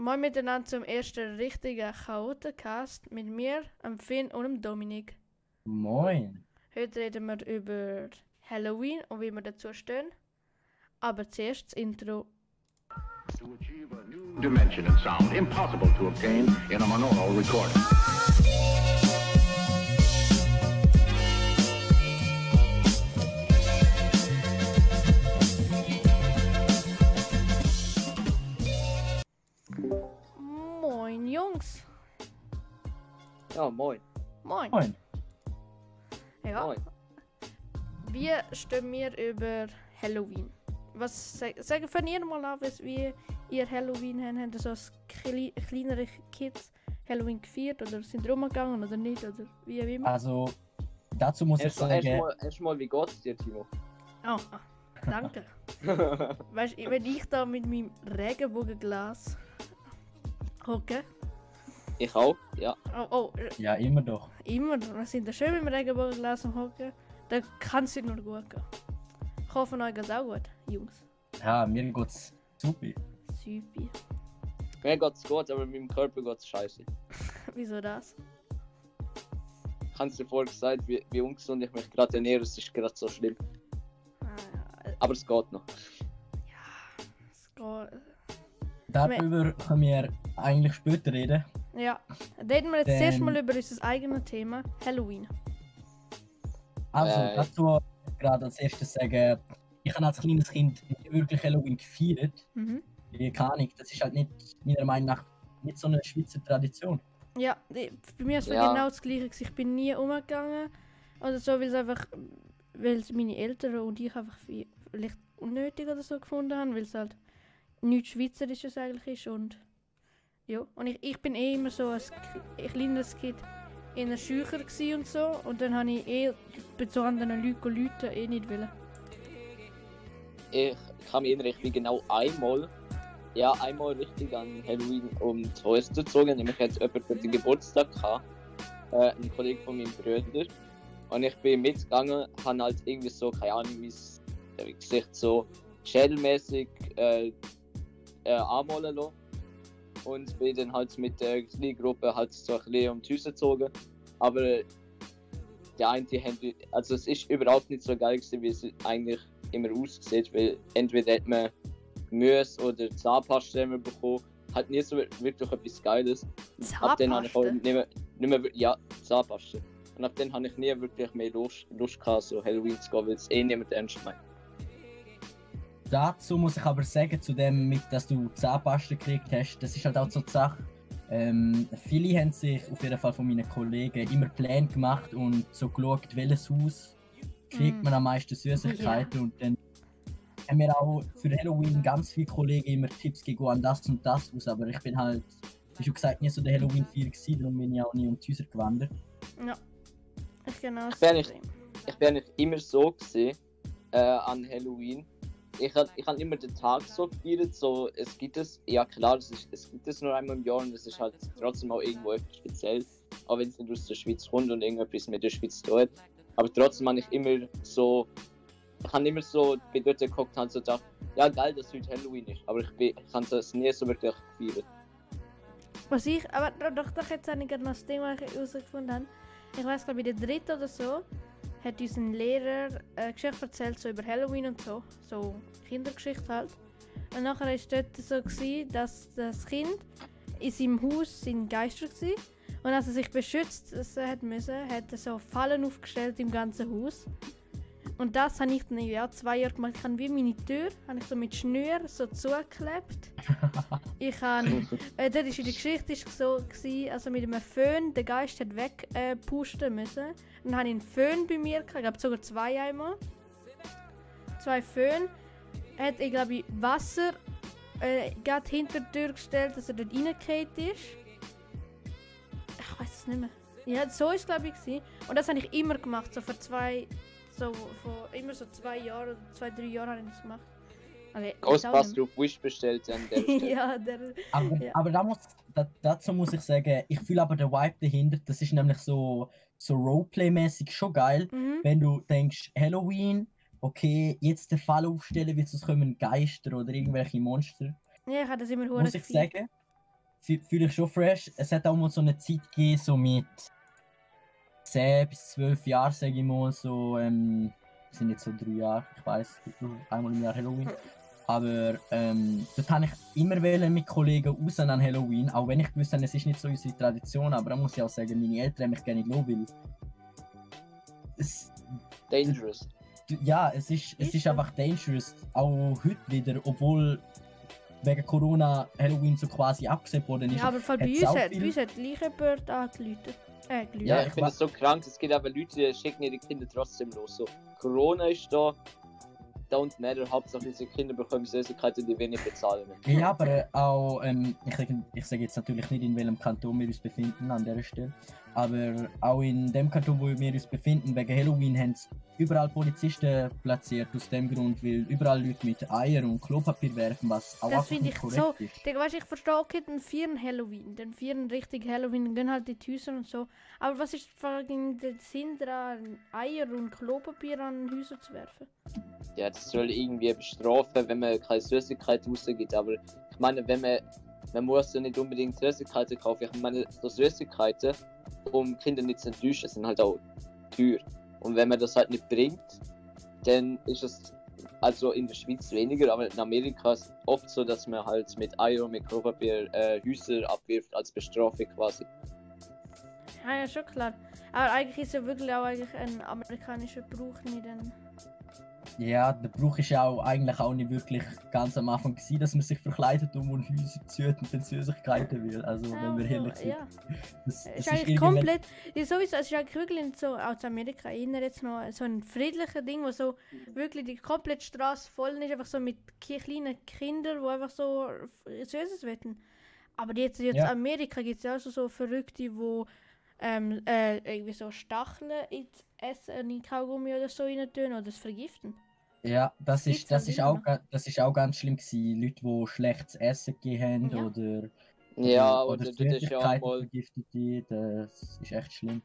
Moin miteinander zum ersten richtigen Chaotencast mit mir, dem Finn und dem Dominik. Moin. Heute reden wir über Halloween und wie wir dazu stehen. Aber zuerst das Intro. to achieve a new dimension in sound impossible to obtain in a monaural recording. Jungs. Ja, moin. Moin. Moin. Ja, Moin. wir stehen wir über Halloween. Was sag- sagen von ihr mal an, was- wie ihr Halloween haben? Haben so als kle kleinere Kids Halloween gefeiert oder sind rumgegangen oder nicht oder wie auch immer? Also, dazu muss ich Erstmal, sagen, erstmal, erstmal, wie geht's dir, Timo? Ah, ah, danke. Weißt du, wenn ich da mit meinem Regenbogenglas hocke, ich auch, ja. oh, oh, ja, immer doch. immer, wir sind da schön mit dem Regenbogenglas am hocken, dann kann es nur gut gehen. Ich hoffe, euch geht's auch gut, Jungs. Ja, mir geht's super. Süpi. Mir geht's gut, aber meinem Körper geht's scheiße. Wieso das? Ich hab's dir vorher gesagt, wie, wie ungesund ich mich gerade ernähre, es ist gerade so schlimm. Ah, äh, Aber es geht noch. es geht. Darüber können wir eigentlich später reden. Ja, reden wir jetzt Dann- zuerst mal über unser eigenes Thema, Halloween. Also, Äh. dazu gerade als erstes sagen, ich habe als kleines Kind nicht wirklich Halloween gefeiert. Mhm. Ich Keine Ahnung, das ist halt nicht, meiner Meinung nach, nicht so eine Schweizer Tradition. Ja, bei mir war es Ja. genau das gleiche. Ich bin nie umgegangen oder so, weil es einfach, weil es meine Eltern und ich einfach vi- vielleicht unnötig oder so gefunden haben, weil es halt nichts Schweizerisches eigentlich ist und ja. Und ich, ich bin eh immer so K- kleines Kind in einer Schücher und so und dann habe ich eh so anderen Leuten Leute eh nicht wollen. Ich kann mich erinnern, ich bin genau einmal, ja, einmal richtig an Halloween um die Häuser gezogen. Nämlich hat jemand für den Geburtstag gehabt, äh, ein Kollege von meinem Bruder. Und ich bin mitgegangen, habe halt irgendwie so, keine Ahnung, mein äh, Gesicht so schädelmäßig äh, äh, anmalen lassen. Und bin dann halt mit der kleinen Gruppe halt so ein bisschen um die Häuser gezogen. Aber der eine, die haben, also es ist überhaupt nicht so geil gewesen, wie es eigentlich immer aussieht, weil entweder hat man Gemüse oder Zahnpasta bekommen, hat nie so wirklich etwas Geiles. Ab dann habe ich auch nicht mehr, nicht mehr, ja, Zahnpasta. Und ab dann habe ich nie wirklich mehr Lust, Lust gehabt, so Halloween zu gehen, weil es eh niemand ernst meint. Dazu muss ich aber sagen, zu dem, mit, dass du Zahnpasta gekriegt hast, das ist halt auch so die Sache. Ähm, viele haben sich, auf jeden Fall von meinen Kollegen, immer Pläne gemacht und so geschaut, welches Haus kriegt Mm. man am meisten Süßigkeiten. Und dann haben wir auch für Halloween ganz viele Kollegen immer Tipps gegeben an das und das Haus. Aber ich bin halt, wie schon gesagt, nie so der Halloween-Feier gewesen, darum bin ich auch nie um die Häuser gewandert. Ja. Ich genau das Ich bin nicht-. Ich bin eigentlich immer so gesehen äh, an Halloween. Ich habe ich hab immer den Tag so gefeiert, so es gibt es, ja klar, es, ist, es gibt es nur einmal im Jahr und es ist halt trotzdem auch irgendwo etwas speziell, auch wenn es nicht aus der Schweiz kommt und irgendetwas mit der Schweiz hat. Aber trotzdem habe ich immer so, ich habe immer so, bin dort geguckt und so gedacht, ja geil, dass heute Halloween ist, aber ich, ich habe das nie so wirklich gefeiert. Was ich, aber doch, doch, jetzt habe ich gerade noch das ich herausgefunden. Ich weiß glaube in der dritten oder so hat uns ein Lehrer eine Geschichte erzählt so über Halloween und so, so Kindergeschichte halt. Und nachher war es dort so gewesen, dass das Kind in seinem Haus sind Geister gsi und als er sich beschützt äh, hat hat er so Fallen aufgestellt im ganzen Haus. Und das habe ich dann ja zwei Jahre gemacht. Ich habe wie meine Tür, habe ich so mit Schnür so zugeklebt. Ich habe äh, dort ist in der Geschichte ist so gewesen, also mit einem Föhn, der Geist hat wegpusten äh, müssen. Dann habe ich einen Föhn bei mir gehabt, ich glaube sogar zwei einmal. Zwei Föhn. Hat, ich glaube, Wasser äh, gerade hinter die Tür gestellt, dass er dort reingefallen ist. Ich weiß es nicht mehr. Ja, so ist es glaube ich gewesen. Und das habe ich immer gemacht, so vor zwei, so vor immer so zwei Jahren oder zwei, drei Jahren habe ich das gemacht. Mehr. Ghostbuster auf Wish bestellt an der Stelle. ja, der, Aber, Ja. aber da muss, da, dazu muss ich sagen, ich fühle aber den Vibe dahinter, das ist nämlich so, so Roleplay-mäßig schon geil, mhm. wenn du denkst, Halloween, okay, jetzt den Fall aufstellen, weil sonst kommen Geister oder irgendwelche Monster. Ja, ich habe das immer muss ich gefeiert. sagen, fü- fühle ich schon fresh. Es hat auch mal so eine Zeit gegeben, so mit 10 bis 12 Jahren, sage ich mal, so, ähm, das sind jetzt so drei Jahre, ich weiß, einmal im Jahr Halloween. Aber ähm, dort habe ich immer wollen mit Kollegen raus an Halloween, auch wenn ich gewusst habe, es ist nicht so unsere Tradition, aber da muss ich auch sagen, meine Eltern haben mich gerne nicht weil es, Dangerous. Ja, es ist, es Ist einfach dangerous. Auch heute wieder, obwohl wegen Corona Halloween so quasi abgesehen worden ist. Ja, aber bei uns hat, viel- bei uns hat gleich jemand angeläutet. Äh, geläutet. Ja, ich finde es so krank. Es gibt aber Leute, die schicken ihre Kinder trotzdem los. So, Corona ist da. Don't matter. Hauptsache, diese Kinder bekommen Süßigkeiten, die wir nicht bezahlen. Ja, aber äh, auch, ähm, ich, sag- ich sage jetzt natürlich nicht, in welchem Kanton wir uns befinden an dieser Stelle, aber auch in dem Kanton, wo wir uns befinden, wegen Halloween haben sie überall Polizisten platziert, aus dem Grund, weil überall Leute mit Eier und Klopapier werfen, was auch Das einfach finde nicht ich korrekt so- ist. Weißt du, ich verstehe okay den vieren Halloween, den vieren richtig Halloween, dann gehen halt die Häuser und so. Aber was ist fucking der Sinn daran, Eier und Klopapier an Häuser zu werfen? Ja, das soll irgendwie bestrafen, wenn man keine Süßigkeiten rausgibt. Aber ich meine, wenn man. Man muss ja nicht unbedingt Süßigkeiten kaufen. Ich meine, so Süßigkeiten, um Kinder nicht zu enttäuschen, sind halt auch teuer. Und wenn man das halt nicht bringt, dann ist es. Also in der Schweiz weniger, aber in Amerika ist es oft so, dass man halt mit Eier und mit Klopapier äh, Häuser abwirft als Bestrafung quasi. Ja, ja, schon klar. Aber eigentlich ist ja wirklich auch eigentlich ein amerikanischer Brauch nicht ein... Ja, der Brauch ist ja auch eigentlich auch nicht wirklich ganz am Anfang gewesen, dass man sich verkleidet um und Häuser zu und dann Süßigkeiten will. Also, wenn wir ehrlich sind. Ja, Das, das es ist ist eigentlich komplett... Ja, sowieso, es ist eigentlich wirklich so aus Amerika erinnert jetzt noch so ein friedlicher Ding, wo so wirklich die komplette Straße voll ist, einfach so mit kleinen Kindern, die einfach so Süßes wetten. Aber jetzt, jetzt Ja. Amerika gibt es ja auch so, so Verrückte, wo ähm, äh, irgendwie so Stacheln ins Essen, in Kaugummi oder so rein tun oder es vergiften. Ja, das ist, das, ist auch, das ist auch ganz schlimm gewesen. Leute, die schlechtes Essen gegeben haben Ja. oder, Ja, oder, oder, du hast ja Süßigkeiten mal. das ist echt schlimm.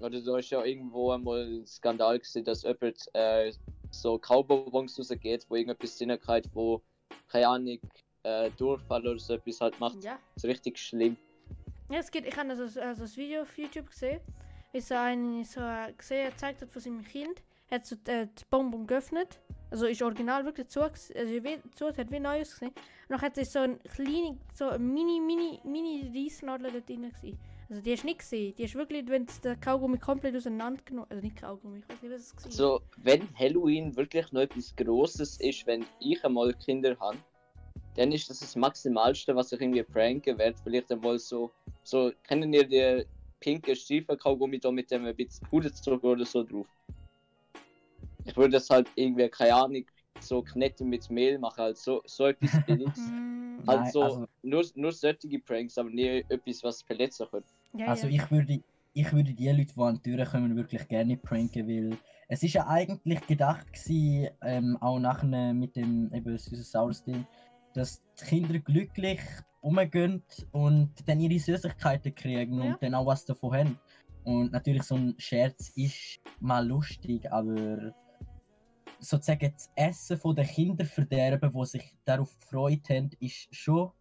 Oder da ist ja irgendwo einmal ein Skandal gewesen, dass jemand äh, so Kaubonbons rausgeht, wo irgendetwas drin hat, wo, keine Ahnung, äh, Durchfall oder so etwas halt macht. Ja. Das ist richtig schlimm. Ja, es gibt, ich habe also, also das Video auf YouTube gesehen, wie so ein so gesehen, er zeigt hat von seinem Kind, hat so äh, die Bonbon geöffnet, also ist original wirklich zu, also wie, zu hat wie Neues gesehen. Und dann hat er so ein kleine, so ein mini, mini, mini Reisnadel dort drin gewesen. Also die hast du nicht gesehen, die hast wirklich, wenn der Kaugummi komplett auseinandergenommen, also nicht Kaugummi, ich weiß nicht, was es war. So, wenn Halloween wirklich noch etwas Grosses ist, wenn ich einmal Kinder habe, dann ist das das Maximalste, was ich irgendwie pranken werde. Vielleicht einmal so, so, kennen ihr die pinke Stiefel-Kaugummi da mit dem ein bisschen Puderzucker oder so drauf? Ich würde das halt irgendwie, keine Ahnung, so Knete mit Mehl machen, halt so, so etwas billiges. Mm, Nein, Also, also- nur, nur solche Pranks, aber nie etwas, was verletzen könnte. ja, Also ja. ich würde, ich würde die Leute, die an die Tür kommen, wirklich gerne pranken, weil es ist ja eigentlich gedacht gewesen, ähm, auch nachher mit dem eben süßes Ding, dass die Kinder glücklich umgehen und dann ihre Süßigkeiten kriegen Ja. und dann auch was davon haben. Und natürlich so ein Scherz ist mal lustig, aber sozusagen das Essen von den Kindern verderben, die sich darauf gefreut haben, ist schon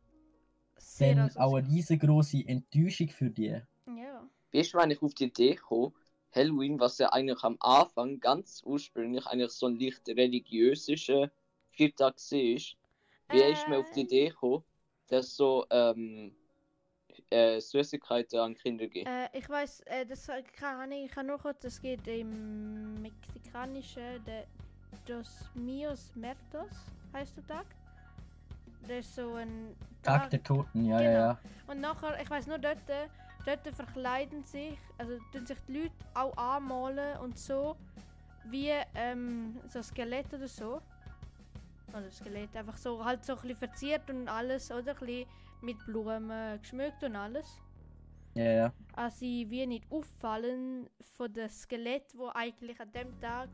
Sehr dann auch eine riesengroße Enttäuschung für die. Ja. Wie ist man eigentlich auf die Idee gekommen, Halloween, was ja eigentlich am Anfang ganz ursprünglich eigentlich so ein leicht religiöser Viertag war, wie ist man auf die Äh, Idee gekommen, dass so ähm, äh, Süßigkeiten an Kinder geben? Äh, ich weiß, äh, das kann ich, ich kann nur kurz, es geht im mexikanischen, der Dos Mios Mertos heißt der Tag. Das ist so ein Tag der Toten, ja, ja, Genau. ja. Und nachher, ich weiß nur dort, dort verkleiden sich, also tun sich die Leute auch anmalen und so, wie ähm, so Skelett oder so. Oder Skelett, einfach so, halt so ein bisschen verziert und alles, oder? Ein bisschen mit Blumen geschmückt und alles. ja, ja. als sie wie nicht auffallen von dem Skelett, wo eigentlich an dem Tag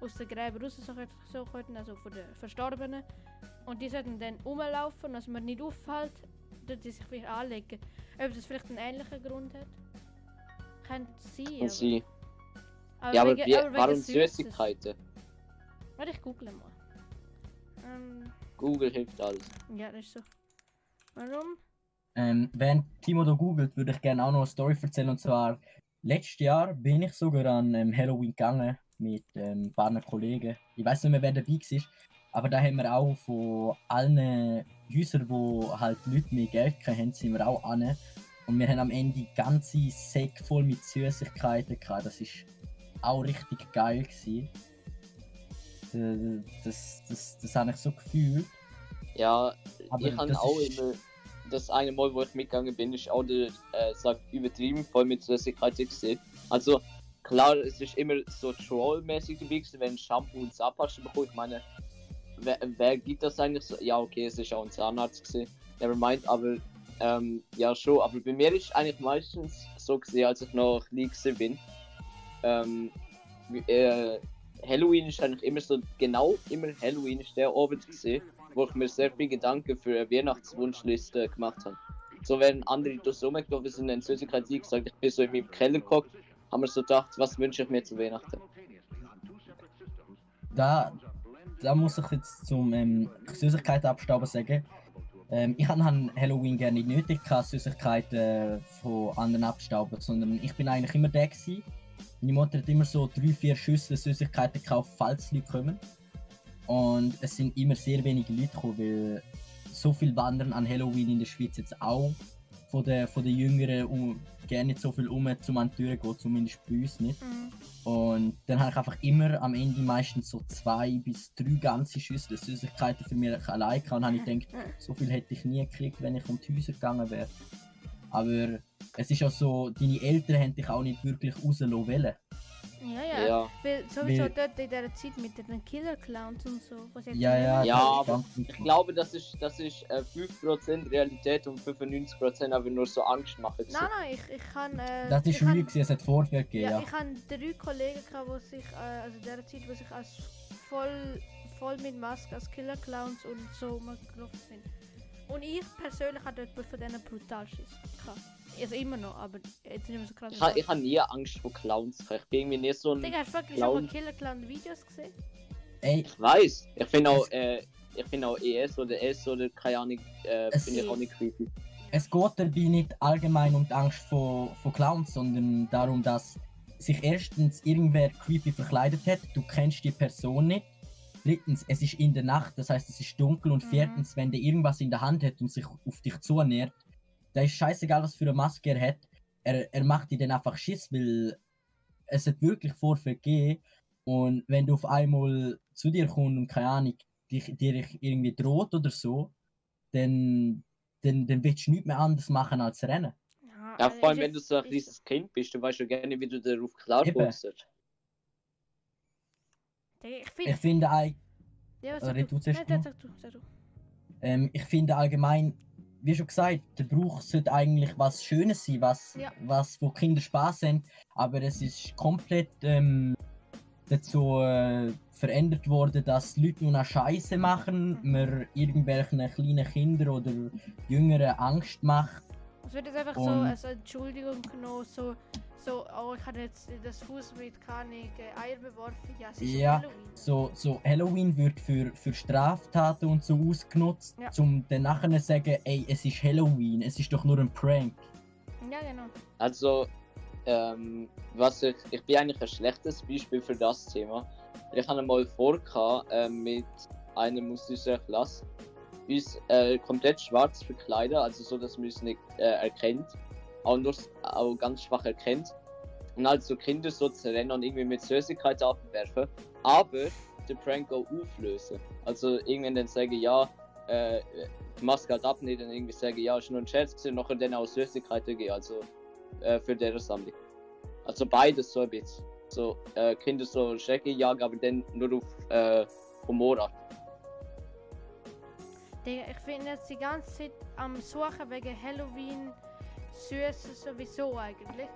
aus den Gräbern raus so, so könnten, also von den Verstorbenen. Und die sollten dann rumlaufen, dass man nicht auffällt, dass sie sich wieder anlegen. Ob das vielleicht einen ähnlichen Grund hat? Könnte sein. Aber, sie, aber ja, aber, wegen- wie, aber warum. Süßigkeiten? Warte, ich google mal. Ähm, Google hilft alles. ja, das ist so. Warum? Ähm, während Timo da googelt, würde ich gerne auch noch eine Story erzählen. Und zwar, letztes Jahr bin ich sogar an ähm, Halloween gegangen mit ähm, ein paar Kollegen. Ich weiß nicht mehr, wer dabei war. Aber da haben wir auch von allen Häusern, wo halt Leute mehr Geld hatten, sind wir auch an. Und wir haben am Ende ganze Säcke voll mit Süßigkeiten gehabt. Das ist auch richtig geil gewesen. Äh, Das, das, das habe ich so gefühlt. Ja, Aber ich habe das auch immer. Das eine Mal, wo ich mitgegangen bin, ist auch der, äh, sagt, übertrieben voll mit Süßigkeiten gesehen. Also, klar, es ist immer so trollmäßig gewesen, wenn Shampoo und Zahnpasta bekommt. Ich meine, wer, wer gibt das eigentlich so? Ja, okay, es ist auch ein Zahnarzt gesehen. Never mind, aber ähm, ja, schon. Aber bei mir ist eigentlich meistens so gesehen, als ich noch klein gewesen bin. Ähm, äh, Halloween ist eigentlich immer so, genau immer Halloween ist der Abend gesehen, wo ich mir sehr viel Gedanken für eine Weihnachtswunschliste gemacht habe. So wenn andere durch so rumgelaufen sind, in Süßigkeit gesagt, ich bin so in meinem Keller geguckt, haben wir so gedacht, was wünsche ich mir zu Weihnachten? da, da muss ich jetzt zum ähm, Süßigkeiten abstauben sagen. Ähm, ich habe Halloween gerne nicht nötig, gehabt, Süßigkeiten äh, von anderen abstauben, sondern ich bin eigentlich immer der gewesen. Meine Mutter hat immer so drei, vier Schüssel Süßigkeiten gekauft, falls Leute kommen. Und es sind immer sehr wenige Leute gekommen, weil so viel wandern an Halloween in der Schweiz jetzt auch von den, von den Jüngeren um, gerne nicht so viel um zum an die Tür gehen, zumindest bei uns nicht. Mhm. Und dann habe ich einfach immer am Ende meistens so zwei bis drei ganze Schüsseln Süßigkeiten für mich allein gehabt. Und habe ich gedacht, so viel hätte ich nie gekriegt, wenn ich um die Häuser gegangen wäre. Aber es ist auch so, deine Eltern haben dich auch nicht wirklich rauslassen wollen. Ja, ja. Ja, Weil sowieso Weil- dort in dieser Zeit mit den Killer Clowns und so. Was Ja, ja, Ja, ist aber ich glaube, das ist, das ist äh, 5% Realität und 95% aber nur so Angst machen. Nein, nein, ich, ich kann. Äh, Das ist gewesen, es hat Vorfälle gegeben. Ja, Ja, ich hatte drei Kollegen, gehabt, die sich, äh, also in dieser Zeit, die sich als voll, voll mit Maske als Killer Clowns und so rumgelaufen sind. Und ich persönlich hatte dort von denen brutal Schiss. gehabt. Also immer noch, aber jetzt nicht mehr so krass. Ich, ha- ich habe nie Angst vor Clowns. Ich bin irgendwie nicht so ein. Digga, hast du wirklich Clown. schon mal Killer Clown Videos gesehen? Ey, Ich weiß. Ich finde auch, äh, ich finde auch ES oder S oder keine Ahnung, äh, Es- finde ich auch nicht creepy. es geht dabei nicht allgemein um die Angst vor, vor Clowns, sondern darum, dass sich erstens irgendwer creepy verkleidet hat, du kennst die Person nicht. Drittens, es ist in der Nacht, das heißt es ist dunkel. Und Mhm. viertens, wenn der irgendwas in der Hand hat und sich auf dich zunähert, da ist scheißegal, was für eine Maske er hat. Er, er macht dir dann einfach Schiss, weil es hat wirklich Vorfälle gegeben. Und wenn du auf einmal zu dir kommst und keine Ahnung, dich, dir irgendwie droht oder so, dann, dann, dann willst du nichts mehr anderes machen als rennen. Ja, Ja, also vor allem, wenn du so ein kleines Kind bist, du weißt ja gerne, wie du darauf klarkommst. Ich Ich finde. finde, eig- Ja, sag du Nein, Timo? sag du, sag du. ähm, ich finde allgemein, wie schon gesagt, der Brauch sollte eigentlich was Schönes sein, was, Ja. was wo Kinder Spaß haben, aber es ist komplett ähm, dazu äh, verändert worden, dass Leute nur noch Scheiße machen, man irgendwelchen kleinen Kindern oder Jüngeren Angst macht. Es wird jetzt einfach so Und- als Entschuldigung genommen, so, so, oh, ich habe jetzt das Haus mit keine äh, Eier beworfen. Ja, es ist Ja. Halloween. So, so Halloween wird für, für Straftaten und so ausgenutzt, Ja. um dann nachher zu sagen, ey, es ist Halloween, es ist doch nur ein Prank. Ja, genau. Also, ähm, was ich, ich bin eigentlich ein schlechtes Beispiel für das Thema. Ich hatte mal vor, äh, mit einem aus unserer Klasse uns äh, komplett schwarz verkleiden, also so, dass man uns nicht äh, erkennt, auch nur auch ganz schwach erkennt. Und halt so Kinder so zu rennen und irgendwie mit Süßigkeiten abwerfen, aber den Prank auch auflösen. Also irgendwann dann sagen, ja, äh, Maske halt abnehmen und irgendwie sagen, ja, ist nur ein Scherz und nachher dann auch Süßigkeiten geben, also äh, für deren Sammlung. Also beides so ein bisschen. So, äh, Kinder so Schrecken jagen, aber dann nur auf äh, Humorart. Digga, ich bin jetzt die ganze Zeit am Suchen wegen Halloween Süßes sowieso eigentlich.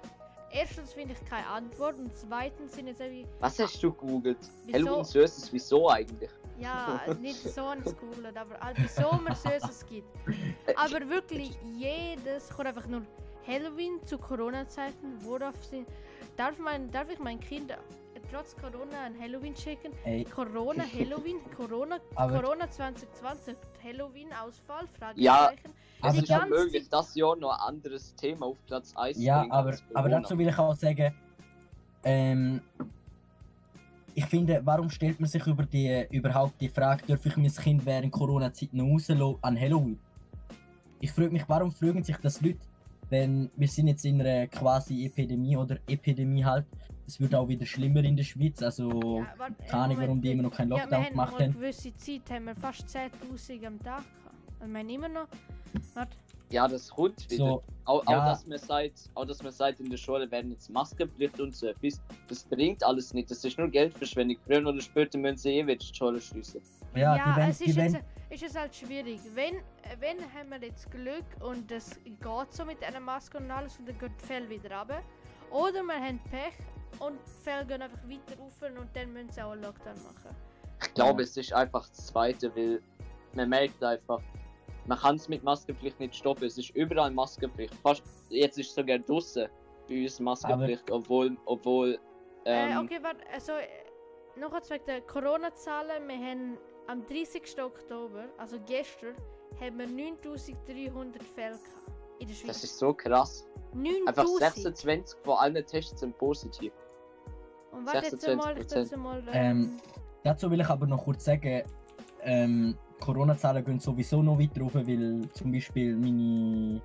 Erstens finde ich keine Antwort und zweitens sind jetzt irgendwie, Was hast du gegoogelt? Wieso? Halloween Süßes, wieso eigentlich? ja, nicht so ein Schoolen, aber halt, wieso man Süßes gibt. Aber wirklich jedes kommt einfach nur Halloween zu Corona-Zeiten, worauf sind. Darf, mein, darf ich mein Kind trotz Corona ein Halloween schicken? Ey, Corona, Halloween, Corona, Aber- Corona 2020, Halloween, Ausfall, Ja. Fragezeichen. Es ist möglich, dass Jahr noch ein anderes Thema auf Platz 1 Ja, aber, aber dazu will ich auch sagen, ähm, ich finde, warum stellt man sich über die, überhaupt die Frage, darf ich mein Kind während Corona-Zeit noch rauslassen an Halloween? Ich frage mich, warum fragen sich das Leute, wenn wir sind jetzt in einer quasi Epidemie oder Epidemie halt, es wird auch wieder schlimmer in der Schweiz, also Ja, warte, keine Ahnung, warum die immer noch keinen ja, Lockdown wir gemacht haben mal haben. eine gewisse Zeit haben wir fast 10'000 am Tag wir haben immer noch... Warte, Ja, das kommt wieder. So, Auch, Ja. auch, dass man sagt, auch dass man sagt, in der Schule werden jetzt Maskenpflicht und so etwas, das bringt alles nicht. Das ist nur Geldverschwendung. Früher oder später müssen sie eh wieder die Schule schließen. ja, Ja, die wollen, es die ist, wollen, jetzt, ist es halt schwierig. Wenn, äh, wenn haben wir jetzt Glück und es geht so mit einer Maske und alles und dann geht die Fälle wieder runter. Oder wir haben Pech und die Fälle gehen einfach weiter rauf und dann müssen sie auch einen Lockdown machen. Ich glaube, es ist einfach das Zweite, weil man merkt einfach, man kann es mit Maskenpflicht nicht stoppen. Es ist überall Maskenpflicht. Fast, jetzt ist sogar draußen bei uns Maskenpflicht, obwohl, obwohl, äh, ähm, okay, warte, also äh, noch eins wegen der Corona-Zahlen. Wir haben am 30. Oktober, also gestern, haben wir 9300 Fälle gehabt in der Schweiz. das ist so krass. Einfach 9000! 26 von allen Tests sind positiv. Und warte jetzt mal, ich 26%. jetzt mal. Ähm, Dazu will ich aber noch kurz sagen, ähm, Corona-Zahlen gehen sowieso noch weiter rauf, weil zum Beispiel meine,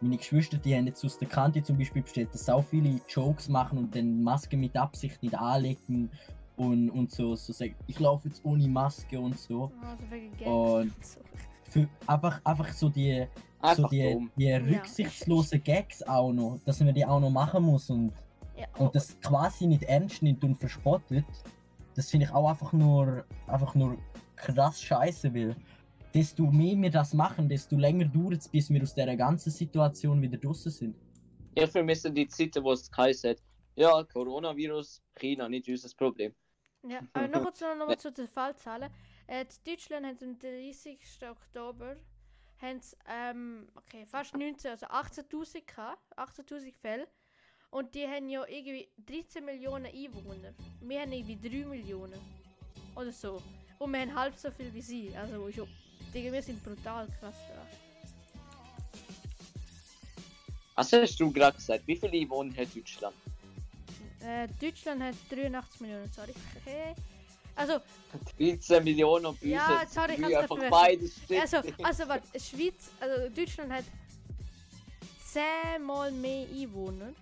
meine Geschwister, die haben jetzt aus der Kante zum Beispiel bestellt, dass auch viele Jokes machen und dann Masken mit Absicht nicht anlegen und, und so, so sagen, ich laufe jetzt ohne Maske und so. Also wegen. Und- So. Für, einfach, einfach so die, so Einfach die, dumm. die rücksichtslosen Gags auch noch, dass man die auch noch machen muss und Ja, und das quasi nicht ernst nimmt und verspottet, das finde ich auch einfach nur, einfach nur krass scheiße, weil desto mehr wir das machen, desto länger dauert es, bis wir aus dieser ganzen Situation wieder draußen sind. Ich vermisse die Zeiten, wo es geheißen hat, ja, Coronavirus, China, nicht unser Problem. Ja, aber noch kurz noch mal zu den Fallzahlen. Äh, in Deutschland haben sie am 30. Oktober haben ähm, okay, fast 19, also 18.000 gehabt, 18.000 Fälle. Und die haben ja irgendwie 13 Millionen Einwohner. Wir haben irgendwie 3 Millionen. Oder so. Und wir haben halb so viel wie sie. Also, ja, Digga, wir sind brutal krass da. Was hast du gerade gesagt? Wie viele Einwohner hat Deutschland? Äh, Deutschland hat 83 Millionen, sorry. Okay. Also, 13 Millionen und Ja, sorry, ich hab's einfach beides also, also warte, Schweiz, also Deutschland hat 10 mal mehr Einwohner.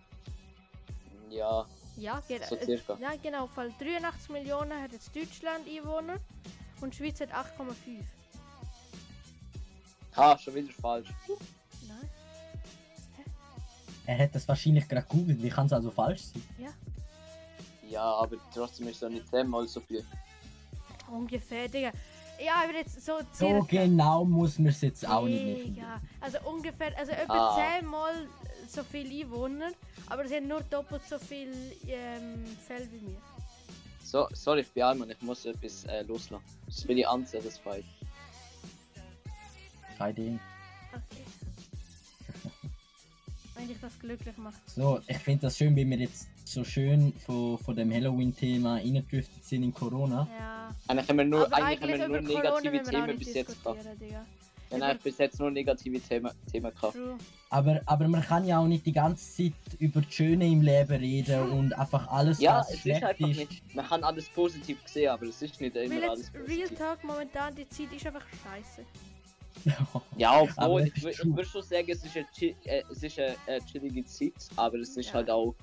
Ja, Ja, ge So äh, ja genau, weil 83 Millionen hat jetzt Deutschland Einwohner und Schweiz hat 8,5. ha, schon wieder falsch. Nein? Er hat das wahrscheinlich gerade googelt, wie kann es also falsch sein? Ja, aber trotzdem ist es auch nicht zehnmal so viel. Ungefähr, Digga. Ja, aber jetzt so So circa. genau muss man es jetzt auch nicht finden. Digga. Also ungefähr, also etwa Ah. 10 mal so viele Einwohner, aber sie haben nur doppelt so viel ähm, Fälle wie wir. So, sorry, ich bin einmal, ich muss etwas äh, loslassen. Das ist für die Anzahl des Fight. Kein Ding. Okay. Wenn dich das glücklich macht. So, ich finde das schön, wie wir jetzt so schön von, von dem Halloween-Thema reingedriftet sind in Corona. Ja. Eigentlich haben wir nur, Aber eigentlich haben wir nur negative wir Themen bis jetzt gehabt. Wir haben eigentlich bis jetzt nur negative Themen, Themen gehabt. True. Aber, aber man kann ja auch nicht die ganze Zeit über das Schöne im Leben reden und einfach alles, Ja, was es ist einfach ist. nicht. Man kann alles positiv sehen, aber es ist nicht Weil immer alles jetzt Real positiv. Talk momentan, die Zeit ist einfach scheiße. Ja, Aber obwohl, ich, ich würde schon sagen, es ist eine, äh, es ist eine, äh, chillige Zeit, aber es ist Ja. halt auch,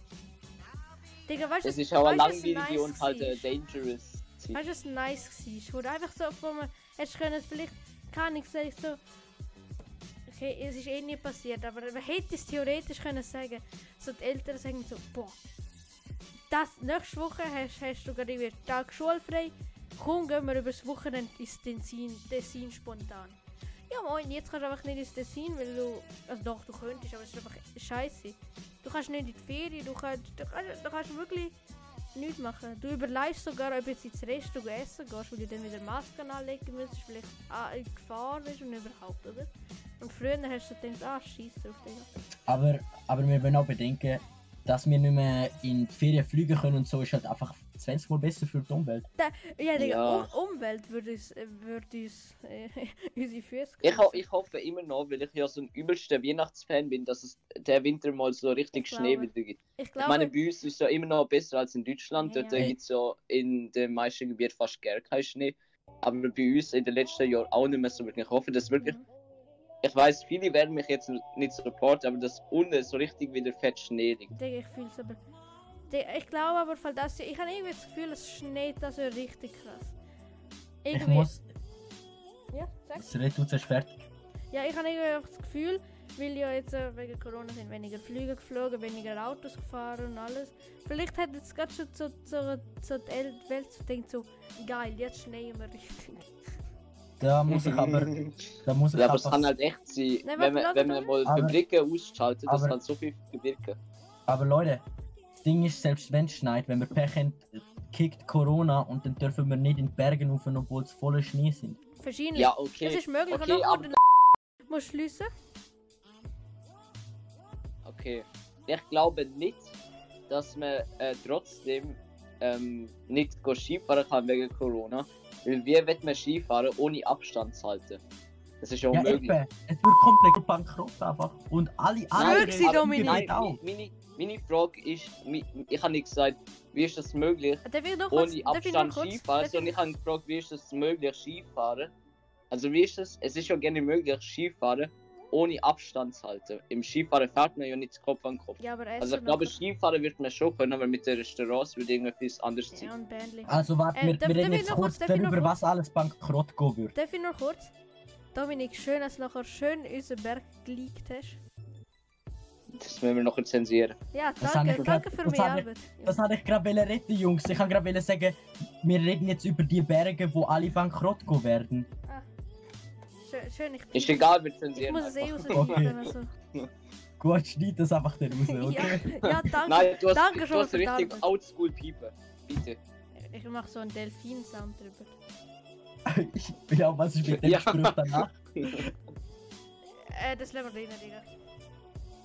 Digga, weißt du, es ist auch eine langwierige und halt war? dangerous. Weißt du, was nice war? Wo du einfach so, wo man, hättest können, vielleicht, kann ich sagen, so, okay, es ist eh nie passiert, aber man hätte es theoretisch können sagen, so die Eltern sagen so, boah, das, nächste Woche hast, hast du gerade wieder Tag schulfrei, komm, gehen wir übers Wochenende ins Tessin, Tessin spontan. Ja moin, jetzt kannst du einfach nicht ins Tessin, weil du, also doch, du könntest, aber es ist einfach scheiße. Du kannst nicht in die Ferien, du kannst, du kannst, du kannst wirklich nichts machen. Du überlegst sogar, ob du jetzt ins Restaurant essen gehst, weil du dann wieder Masken anlegen müsstest, vielleicht in Gefahr bist und überhaupt, oder? Und früher hast du gedacht, ah, scheiß drauf, Digga. Aber, aber wir wollen auch bedenken, dass wir nicht mehr in die Ferien fliegen können und so ist halt einfach 20 Mal besser für die Umwelt. Ja, Digga, Ja. Um Umwelt würde uns, äh, würde uns äh, unsere Füße Ich, ho ich hoffe immer noch, weil ich ja so ein übelster Weihnachtsfan bin, dass es der Winter mal so richtig Ich Schnee glaube. wieder gibt. Ich Ich glaube, meine, bei uns ist es ja immer noch besser als in Deutschland. Ja, Dort ja. gibt es ja in den meisten Gebieten fast gar keinen Schnee. Aber bei uns in den letzten Jahren auch nicht mehr so wirklich. Ich hoffe, dass wirklich. Mhm. Ich weiß, viele werden mich jetzt nicht supporten, aber dass unten so richtig wieder fett Schnee liegt. Digga, ich fühle es aber. Ich glaube aber, weil das, ich habe irgendwie das Gefühl, es schneit das wäre richtig krass. Ich Irgendwie. muss. Ja, sag. Das Red tut fertig. Ja, ich habe irgendwie einfach das Gefühl, weil ja jetzt äh, wegen Corona sind weniger Flüge geflogen, weniger Autos gefahren und alles. Vielleicht hat jetzt gerade schon so, so, so die El- Welt so denkt so, geil, jetzt schneien wir richtig. Da muss ich aber. Da muss ich Ja, aber es kann halt echt sein, Nein, wenn, man, wenn man mal Aber- Fabriken ausschaltet, das aber- kann so viel bewirken. Aber Leute, das Ding ist, selbst wenn es schneit, wenn wir Pech haben, kickt Corona und dann dürfen wir nicht in die Berge rauf, obwohl es voller Schnee sind. Verschiedentlich. Ja, okay. Es ist möglich, okay, aber, dann muss schließen. okay. Ich glaube nicht, dass man äh, trotzdem ähm, nicht Skifahren kann wegen Corona. Weil wie wird man Skifahren ohne Abstand zu halten? Das ist ja Ja, unmöglich. eben. Es wird komplett bankrott einfach. Und alle anderen. Aber- Dominik. Nein, auch. meine, meine Frage ist, ich habe nicht gesagt, wie ist das möglich, kurz, ohne Abstand Skifahren, sondern ich habe gefragt, wie ist das möglich, Skifahren? Also wie ist das? Es ist ja gerne möglich, Skifahren ohne Abstand zu halten. Im Skifahren fährt man ja nicht Kopf an Kopf. Ja, aber Also ich glaube, Skifahren wird man schon können, aber mit der Restaurants würde irgendetwas anderes Ja, sein. und Bändli. Also warte, Äh, wir, darf- wir reden jetzt kurz darüber, was alles bankrott gehen würde. Darf ich noch kurz? Dominik, schön, dass du nachher schön unseren Berg geleakt hast. Das müssen wir noch zensieren. Ja, Das habe danke, danke grad- für das meine habe ich- Arbeit. Das hatte ich gerade retten, Jungs. Ich kann gerade sagen, wir reden jetzt über die Berge, wo alle bankrott gehen werden. Schön, schön ich, Ist egal, wir ich zensieren muss es eh rausschneiden. Also. Gut, schneid das einfach dann raus, Ja, okay? ja, danke. Nein, du hast, Danke du schon hast richtig oldschool piepen. Bitte. Ich mache so einen Delfin-Sound drüber. ja, was ist mit dem Ja. Spruch danach? Äh, das lassen wir drin, Digga.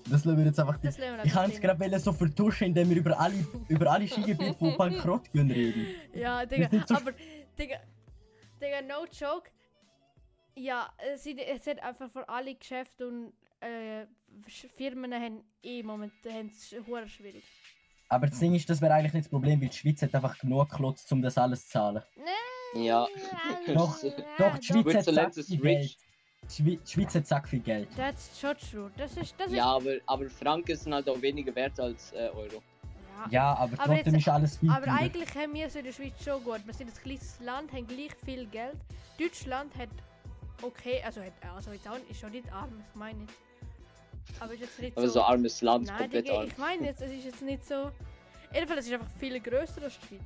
Das lassen wir jetzt einfach wir Ich kann es gerade so vertuschen, indem wir über alle, über alle Skigebiete von bankrott gehen reden. Ja, Digga, so- aber, Digga, Digga, no joke. Ja, es sind, es sind einfach für alle Geschäfte und äh, Firmen haben eh im Moment haben es hure schwierig. Aber das Ding ist, das wäre eigentlich nicht das Problem, weil die Schweiz hat einfach genug Klotz, um das alles zu zahlen. Ja. Doch, doch, die Schweiz hat sack ist viel Geld. Die Schwe- die Schweiz hat sack viel Geld. That's schon true. Das ist, das ist, Ja, aber, aber Franken sind halt auch weniger wert als äh, Euro. ja. Ja, aber Aber trotzdem jetzt- ist alles viel Aber eigentlich haben wir es in der Schweiz schon gut. Wir sind ein kleines Land, haben gleich viel Geld. Deutschland hat okay, also also jetzt auch, ist schon nicht arm, ich meine nicht. Aber ist jetzt nicht Aber so. so armes Land, Nein, komplett Digga, arm. ich meine jetzt, es ist jetzt nicht so. Jedenfalls es ist einfach viel größer als die Schweiz.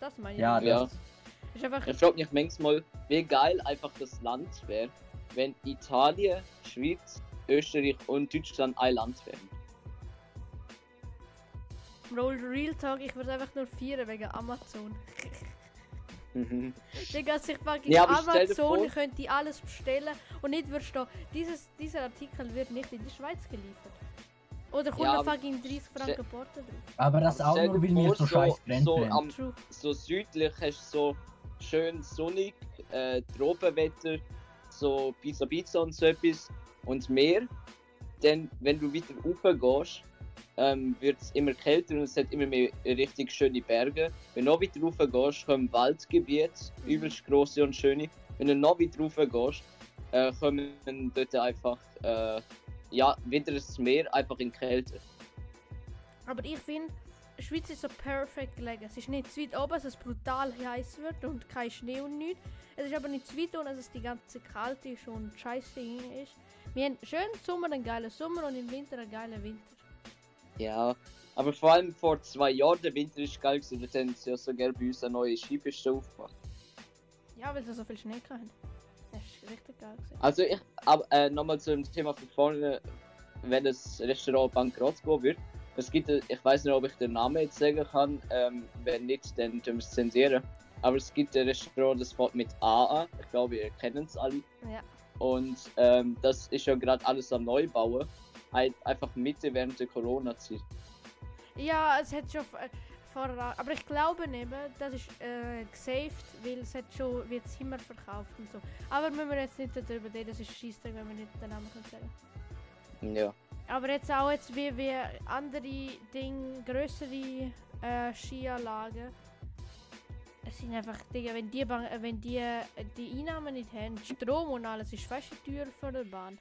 Das meine ich. Ja, nicht. Ja. ist einfach. Ich frage mich manchmal, wie geil einfach das Land wäre, wenn Italien, Schweiz, Österreich und Deutschland ein Land wären. Roll Real Talk, ich würde einfach nur feiern wegen Amazon. Mhm. Digga, als ich fucking Ja, Amazon vor- könnte alles bestellen und nicht würdest du, dieses, dieser Artikel wird nicht in die Schweiz geliefert. Oder kommt Ja, fucking 30 Franken Porto drauf. aber das Aber auch nur, weil wir vor, so scheiß so, Brand so, am, so südlich hast du so schön sonnig, äh, Tropenwetter, so Pizza Pizza und so etwas und mehr. Dann, wenn du weiter rauf gehst, ähm, wird es immer kälter und es hat immer mehr richtig schöne Berge. Wenn du noch weiter rauf gehst, kommen Waldgebiete, Mhm. übelst grosse und schöne. Wenn du noch weiter rauf gehst, äh, kommen dort einfach äh, ja, wieder das Meer einfach in Kälte. Aber ich finde, die Schweiz ist so perfekt gelegen. Es ist nicht zu weit oben, dass es brutal heiß wird und kein Schnee und nichts. Es ist aber nicht zu weit dass es die ganze Kälte ist und scheiße ist. Wir haben schön im Sommer einen geilen Sommer und im Winter einen geilen Winter. Ja, aber vor allem vor zwei Jahren, der Winter ist geil gewesen, dort haben sie ja sogar bei uns eine neue Skipiste aufgemacht. Ja, weil sie so viel Schnee hatten. Das ist richtig geil. Gewesen. Also ich, aber äh, nochmal zum Thema von vorne, wenn das Restaurant bankrott gehen wird. Es gibt, äh, ich weiß nicht, ob ich den Namen jetzt sagen kann, ähm, wenn nicht, dann tun wir es zensieren. Aber es gibt ein Restaurant, das fängt mit A an. Ich glaube, ihr kennt es alle. Ja. Und ähm, das ist ja gerade alles am Neubauen. Ein, einfach Mitte während der Corona-Zeit. Ja, es hat schon. äh, vorher. Aber ich glaube eben, das ist äh, gesaved, weil es hat schon, wird es immer verkauft und so. Aber müssen wir jetzt nicht darüber reden, das ist Scheissdreck, wenn wir nicht den Namen können sagen. Ja. Aber jetzt auch jetzt wie, wie andere Dinge, größere äh, Skianlagen. Es sind einfach, Digga, wenn die, wenn die äh, die Einnahmen nicht haben, Strom und alles ist fast teuer für die Bahn.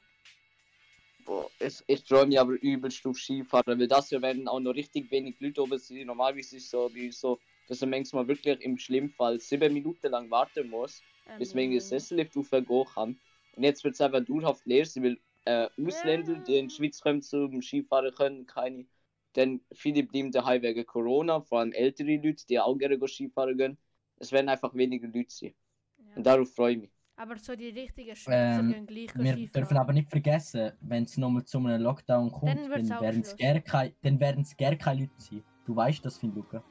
Boah, ich, ich freue mich aber übelst auf Skifahren, weil das ja werden auch noch richtig wenig Leute oben sind. Normalerweise ist es so, wie so, dass man manchmal wirklich im Schlimmfall sieben Minuten lang warten muss, Ähm, bis man in den Sessellift raufgehen kann. Und jetzt wird es einfach dauerhaft leer sein, weil äh, Ausländer, die in die Schweiz kommen zum Skifahren können, keine. Denn viele bleiben daheim wegen Corona, vor allem ältere Leute, die auch gerne Skifahren gehen. Es werden einfach weniger Leute sein. ja. Und darauf freue ich mich. Aber so die richtigen Schweizer Ähm, gehen gleich Wir Skifahren. dürfen aber nicht vergessen, wenn es nochmal zu einem Lockdown kommt, Dann dann werden es ausgeschlossen. gar kein- dann werden es gar keine Leute sein. Du weißt das, Finn Luca.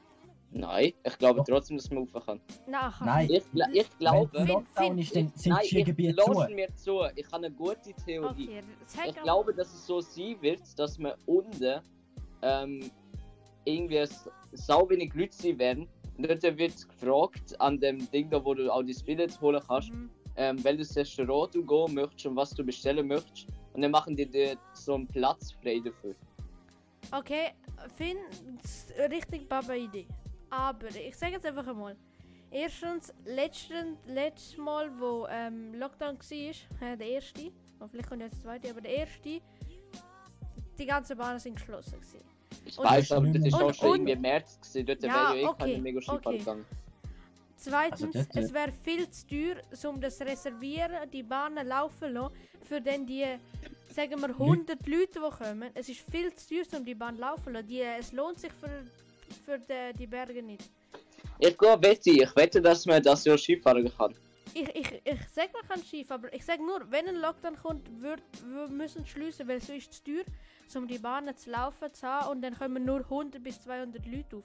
Nein, ich glaube Doch. trotzdem, dass man rauf kann. Nachher. Nein. Ich, ich Wenn glaube. ein Lockdown ist, dann sind Nein, die Skigebiete zu. mir zu. Ich habe eine gute Theorie. Okay, Ich glaube, dass es so sein wird, dass man unten ähm, irgendwie sau wenig Leute sein werden. Und dort wird gefragt an dem Ding da, wo du auch die Billets holen kannst, Mhm. Ähm, welches Restaurant du gehen möchtest und was du bestellen möchtest. Und dann machen die dir so einen Platz frei dafür. Okay, Finn, ist eine richtig baba Idee. Aber ich sage jetzt einfach einmal. Erstens, letzten, letztes Mal, wo ähm, Lockdown war, äh, der erste, und vielleicht kommt jetzt der zweite, aber der erste, die ganzen Bahnen sind geschlossen. Gewesen. Ich Und- weiß, aber das auch schon irgendwie im März gewesen. Dort Ja, wäre eh okay, keine mega Skifahren okay. gegangen. Zweitens, Also es wäre viel zu teuer, um das Reservieren, die Bahnen laufen zu lassen, für dann die, sagen wir, 100 Leute, die kommen. Es ist viel zu teuer, um die Bahn laufen zu lassen. Die, es lohnt sich für, für die, die Berge nicht. Ich gehe wette, ich wette, dass man das Jahr Skifahren kann. Ich, ich, ich sag, man kann schief, aber ich sag nur, wenn ein Lockdown kommt, wird, wir müssen schließen, weil so ist es teuer, um die Bahnen zu laufen zu haben und dann kommen nur 100 bis 200 Leute auf.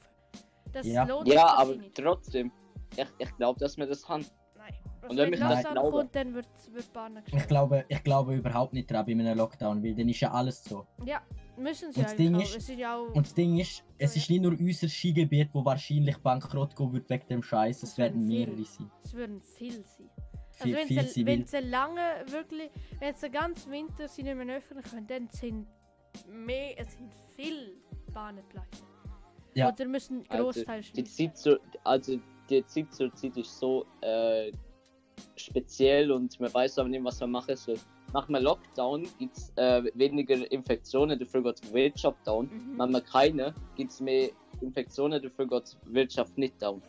Das Ja. lohnt sich Ja, aber nicht. trotzdem. Ich, ich glaube, dass man das kann. Nein. Also Und wenn wenn mich das Lockdown glauben- kommt, dann wird, wird Bahnen Ich geschlossen. glaube, ich glaube überhaupt nicht dran bei einem Lockdown, weil dann ist ja alles so. Ja, müssen sie Und das eigentlich Ding auch. ist- es ist ja auch Und das Ding ist, es ist nicht nur unser Skigebiet, wo wahrscheinlich bankrott gehen wird wegen dem Scheiß, es Das werden werden mehrere sein. es würden viel sein. Viel, Also viel wenn sein, sie, wenn sie lange wirklich, wenn sie den ganzen Winter sie nicht mehr öffnen können, dann sind mehr, es sind viel Bahnen pleite. Ja. Oder müssen Also, Großteil Die schließen. Zeit zur, also die Zeit zur Zeit ist so äh, speziell und man weiß aber nicht, was man machen soll. Nach einem Lockdown gibt es äh, weniger Infektionen, dafür geht die Wirtschaft down. Mhm. Wenn man keine, gibt es mehr Infektionen, dafür geht die Wirtschaft nicht down.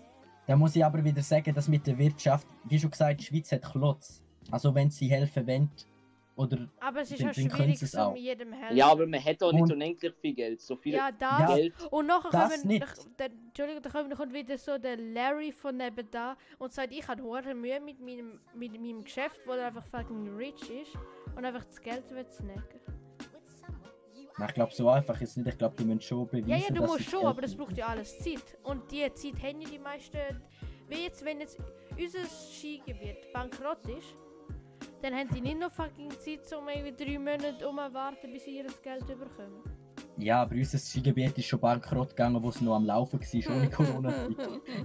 Da muss ich aber wieder sagen, dass mit der Wirtschaft, wie schon gesagt, die Schweiz hat Klotz. Also wenn sie helfen wollen, oder Aber es ist dann- auch dann können schwierig, es so auch. um jedem helfen. Ja, aber man hat auch nicht Und- unendlich viel Geld. So viel Ja, das. Ja. Geld. Und nachher Das kommen, nicht. nach- der, Entschuldigung, da kommt, kommt wieder so der Larry von nebenan und sagt, ich habe hohe Mühe mit meinem, mit meinem Geschäft, wo er einfach fucking rich ist und einfach das Geld will snacken. ich glaube, so einfach ist es nicht. Ich glaube, die müssen schon beweisen, Ja, ja, du musst schon, Geld aber das braucht ja alles Zeit. Und die Zeit haben ja die meisten. Wie jetzt, wenn jetzt unser Skigebiet bankrott ist, dann haben die nicht noch fucking Zeit, um irgendwie drei Monate umwarten, bis sie ihr Geld bekommen. Ja, aber unser Skigebiet ist schon bankrott gegangen, wo es noch am Laufen war, ohne corona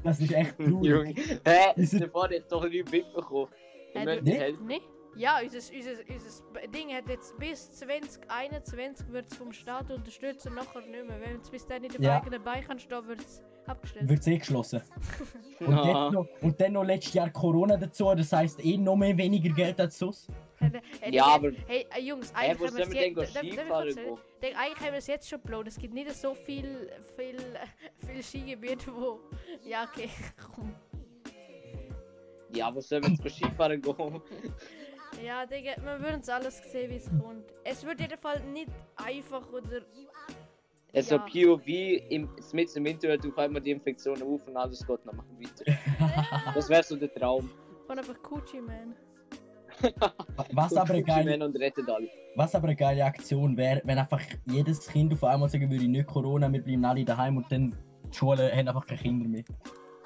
Das ist echt traurig. Junge. Hä? Davor hat doch nicht mitbekommen. Äh, Nicht? Nee? Ja, unser, unser, unser Ding hat jetzt bis 2021 wird es vom Staat unterstützt und nachher nicht mehr. Wenn es bis dann nicht auf Ja. eigenen Beinen kann stehen, wird es abgestellt. Wird es eh geschlossen. Und, Ah. jetzt noch, und dann noch letztes Jahr Corona dazu, das heisst eh noch mehr weniger Geld als sonst. Ja, aber- Hey, äh, Jungs, eigentlich haben wir es jetzt... schon geblowt. Es gibt nicht so viel, viel, viel Skigebiete, wo... Ja, okay, komm. Ja, wo sollen wir jetzt Skifahren gehen? Ja, Digga, wir würden es alles sehen, wie es kommt. Es wird jedenfalls nicht einfach oder... Also Ja. POV im, mit im Internet auf einmal die Infektionen auf und alles geht noch weiter. Das wäre so der Traum. Von einfach Gucci, man. Was aber eine geile, und was aber eine geile Aktion wäre, wenn einfach jedes Kind auf einmal sagen würde, nicht Corona, wir bleiben alle daheim und dann die Schulen haben einfach keine Kinder mehr.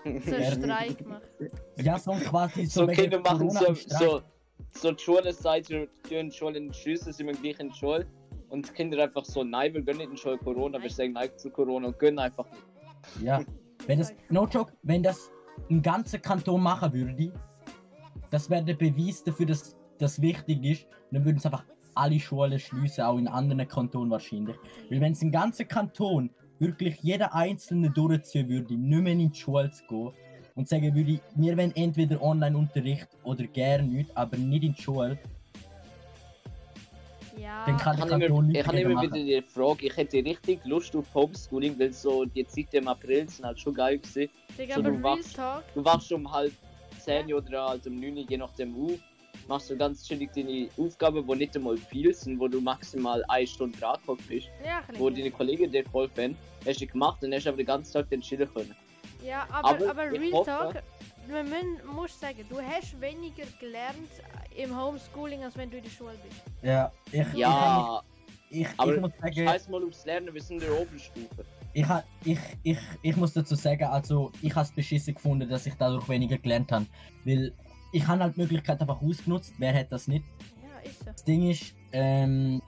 So Ja. einen Streik macht. Ja, so quasi so, So Kinder machen so, so, so die Schule sagt, die Schule in die Schüsse, sind wir gleich in die Schule. Und die Kinder einfach so, nein, wir gehen nicht Schule Corona, wir sagen nein zu Corona und gehen einfach nicht. Ja, Wenn das, no joke, wenn das ein ganzer Kanton machen würde, das wäre der Beweis dafür, dass das wichtig ist. Dann würden es einfach alle Schulen schließen, auch in anderen Kantonen wahrscheinlich. Weil wenn es ein ganzer Kanton wirklich jeder Einzelne durchziehen würde, nicht mehr in die Schule zu gehen und sagen würde, wir wollen entweder Online-Unterricht oder gar nicht, aber nicht in die Schule, Ja, dann kann Ich habe immer, ich habe immer wieder die Frage, ich hätte richtig Lust auf Homeschooling, weil so die Zeit im April sind halt schon geil gewesen. Digga, so aber du Real wachst- Talk. Du wachst um halb 10 oder halt um 9 je nachdem auf, machst du ganz chillig deine Aufgaben, die nicht einmal viel sind, wo du maximal eine Stunde dran bist, Ja, wo deine Kollegen dir geholfen haben, hast du gemacht und hast aber den ganzen Tag dann chillen können. Ja, aber, aber, Aber ich Real hoffe- Talk, man muss sagen, du hast weniger gelernt im Homeschooling, als wenn du in der Schule bist. Ja, ich, Ja, ich, ich, aber ich muss sagen, scheiß mal aufs Lernen, wir sind in der Oberstufe. Ich, ha- ich, ich, ich muss dazu sagen, also ich habe es beschissen gefunden, dass ich dadurch weniger gelernt habe. Weil ich habe halt die Möglichkeit einfach ausgenutzt, wer hat das nicht? Ja, ist so. Das Ding ist, ähm,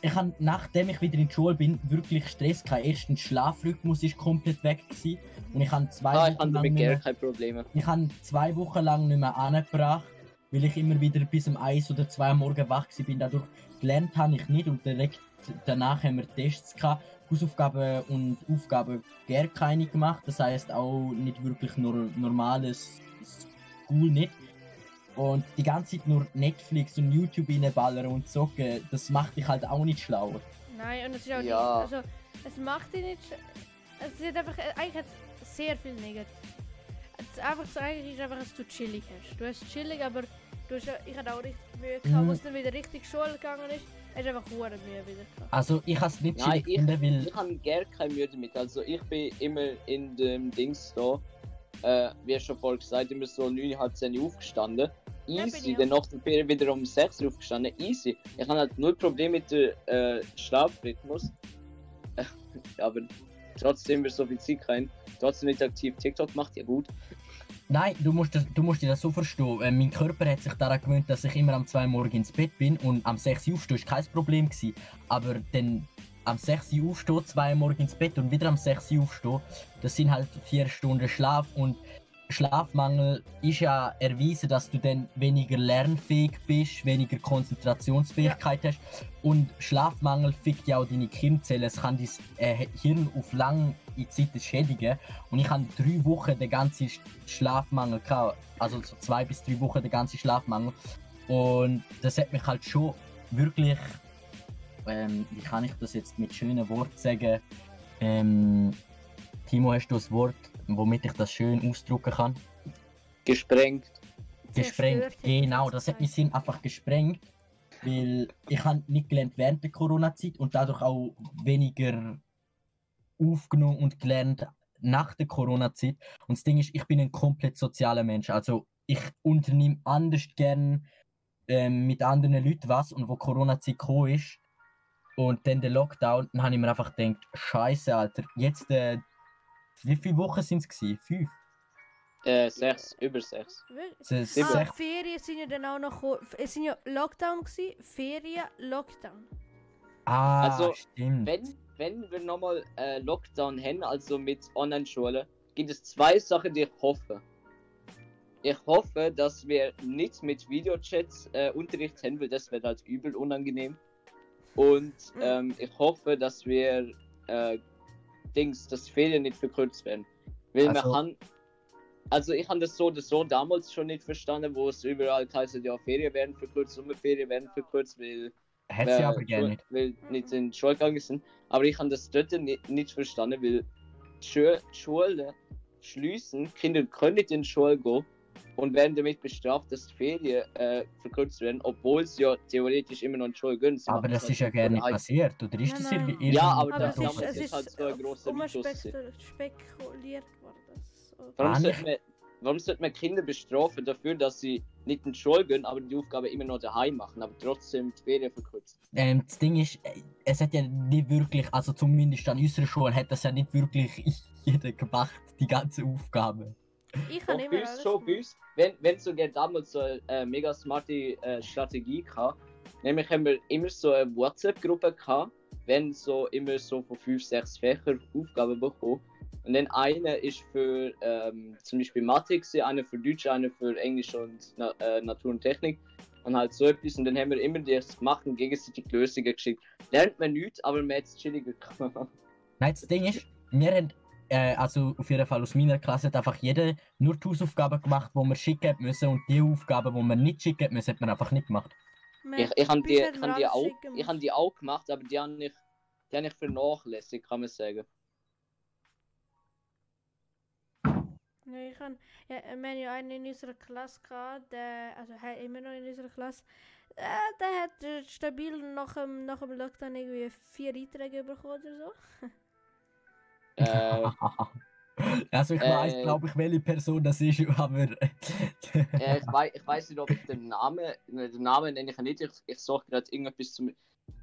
ich habe, nachdem ich wieder in die Schule bin, wirklich Stress gehabt. Erstens, Schlafrhythmus ist komplett weg gewesen. Und ich habe zwei, Ah, ich Wochen habe lang nicht mehr, ich habe zwei Wochen lang nicht mehr angebracht, weil ich immer wieder bis um eins oder zwei am Morgen wach war. Dadurch gelernt habe ich nicht und direkt danach haben wir Tests gehabt. Hausaufgaben und Aufgaben gar keine gemacht. Das heißt auch nicht wirklich nur normales School nicht. Und die ganze Zeit nur Netflix und YouTube reinballern und zocken, das macht dich halt auch nicht schlauer. Nein, und es ist auch Ja. nicht. Also, es macht dich nicht. sch- Es ist einfach. Eigentlich hat es sehr viel negativ. Es einfach so, eigentlich ist einfach, dass du chillig hast. Du hast chillig, aber du hast, ich hatte auch richtig Mühe gehabt, Mhm. wo es dann wieder richtig Schule gegangen ist. Hast einfach hure Mühe wieder gehabt. Also ich habe es nicht Nein, gefunden, weil Ich habe gar keine Mühe damit. Also ich bin immer in dem Dings da, äh, wie schon vorhin gesagt, immer so 9, halb 10 Uhr aufgestanden. Easy, ich dann nach der Ferien wieder um 6 Uhr aufgestanden. Easy. Ich habe halt null Problem mit dem äh, Schlafrhythmus. Aber trotzdem wir so viel Zeit rein. Trotzdem nicht aktiv TikTok macht, ja gut. Nein, du musst, das, du musst dir das so verstehen. Äh, mein Körper hat sich daran gewöhnt, dass ich immer am 2 Uhr morgens ins Bett bin und am 6 Uhr aufstehen ist kein Problem gewesen. Aber dann am 6 Uhr aufstehen, 2 Uhr morgens ins Bett und wieder am 6 Uhr aufstehen, das sind halt 4 Stunden Schlaf und Schlafmangel ist ja erwiesen, dass du dann weniger lernfähig bist, weniger Konzentrationsfähigkeit hast. Und Schlafmangel fickt ja auch deine Kirnzellen. Es kann dein äh, Hirn auf lange Zeit schädigen. Und ich hatte drei Wochen den ganzen Sch- Schlafmangel gehabt, also so zwei bis drei Wochen den ganzen Schlafmangel. Und das hat mich halt schon wirklich, ähm, wie kann ich das jetzt mit schönen Worten sagen, ähm, Timo, hast du ein Wort, womit ich das schön ausdrücken kann? Gesprengt. Gesprengt, genau, das hat gesagt. Sinn einfach gesprengt, weil ich habe nicht gelernt während der Corona-Zeit und dadurch auch weniger aufgenommen und gelernt nach der Corona-Zeit. Und das Ding ist, ich bin ein komplett sozialer Mensch, also ich unternehme anders gern ähm, mit anderen Leuten was und wo Corona-Zeit gekommen ist und dann der Lockdown, dann habe ich mir einfach gedacht, Scheiße, Alter, jetzt äh, wie viele Wochen sind es? Fünf? Äh, 6, über 6. Es ist Sieben. Ah, Ferien sind ja dann auch noch. Es sind ja Lockdown gewesen. Ferien, Lockdown. Ah, Also, stimmt. Wenn, wenn wir nochmal äh, Lockdown haben, also mit Online-Schule, gibt es zwei Sachen, die ich hoffe. Ich hoffe, dass wir nicht mit Videochats äh, Unterricht haben, weil das wäre halt übel unangenehm. Und Mhm. ähm, ich hoffe, dass wir äh, Dings, dass Ferien nicht verkürzt werden. Weil Also- haben. Also ich habe das so oder so damals schon nicht verstanden, wo es überall heißt, ja, Ferien werden verkürzt, Sommerferien werden verkürzt, weil Hätte sie aber gerne nicht. Weil nicht in die Schule gegangen sind. Aber ich habe das dort nicht, nicht verstanden, weil die Schulen schließen, Kinder können nicht in die Schule gehen und werden damit bestraft, dass die Ferien äh, verkürzt werden, obwohl sie ja theoretisch immer noch gehen. Sie Aber das halt ist ja gerne nicht Nein. passiert, oder ist Nein, das nein. irgendwie Ja, irgendwie aber Aber das es da ist, es ist ist halt so ein grosser Mythos spekuliert worden. Warum, Ah, sollte man, warum sollte man Kinder bestrafen dafür, dass sie nicht in die Schule gehen, aber die Aufgabe immer noch daheim machen, aber trotzdem die Ferien verkürzen? Ähm, das Ding ist, äh, es hat ja nicht wirklich, also zumindest an unserer Schule hat das ja nicht wirklich jeder gemacht, die ganze Aufgabe. Ich kann immer alles schon, uns, wenn, wenn sogar damals so eine äh, mega smarte äh, Strategie gehabt, nämlich haben wir immer so eine WhatsApp-Gruppe gehabt, wenn so immer so von fünf, sechs Fächern Aufgaben bekommen Und dann einer ist für ähm, zum Beispiel Mathe, gewesen, einer für Deutsch, einer für Englisch und Na äh, Natur und Technik. Und halt so etwas. Und dann haben wir immer das gemacht und gegenseitig Lösungen geschickt. Lernt man nichts, aber man hat es chilliger gemacht. Nein, das Ding ist, wir haben, äh, also auf jeden Fall aus meiner Klasse, hat einfach jeder nur die Hausaufgaben gemacht, die wir schicken hat müssen und die Aufgaben, die wir nicht schicken hat müssen, hat man einfach nicht gemacht. Ich, ich habe die, ich hab die, auch, ich hab die auch gemacht, aber die habe ich, die hab ich vernachlässigt, kann man sagen. Nee, ich kann, ja, wir haben ja einen in unserer Klasse gehabt, der, also er immer noch in unserer Klasse, äh, der hat äh, stabil nach dem, nach dem Lockdown irgendwie vier Einträge bekommen oder so. Äh, also ich weiß, Äh. glaube ich, welche Person das ist, aber äh, ich, wei ich weiß nicht, ob ich den Namen, den Namen nenne ich nicht, ich, ich suche gerade irgendetwas zum.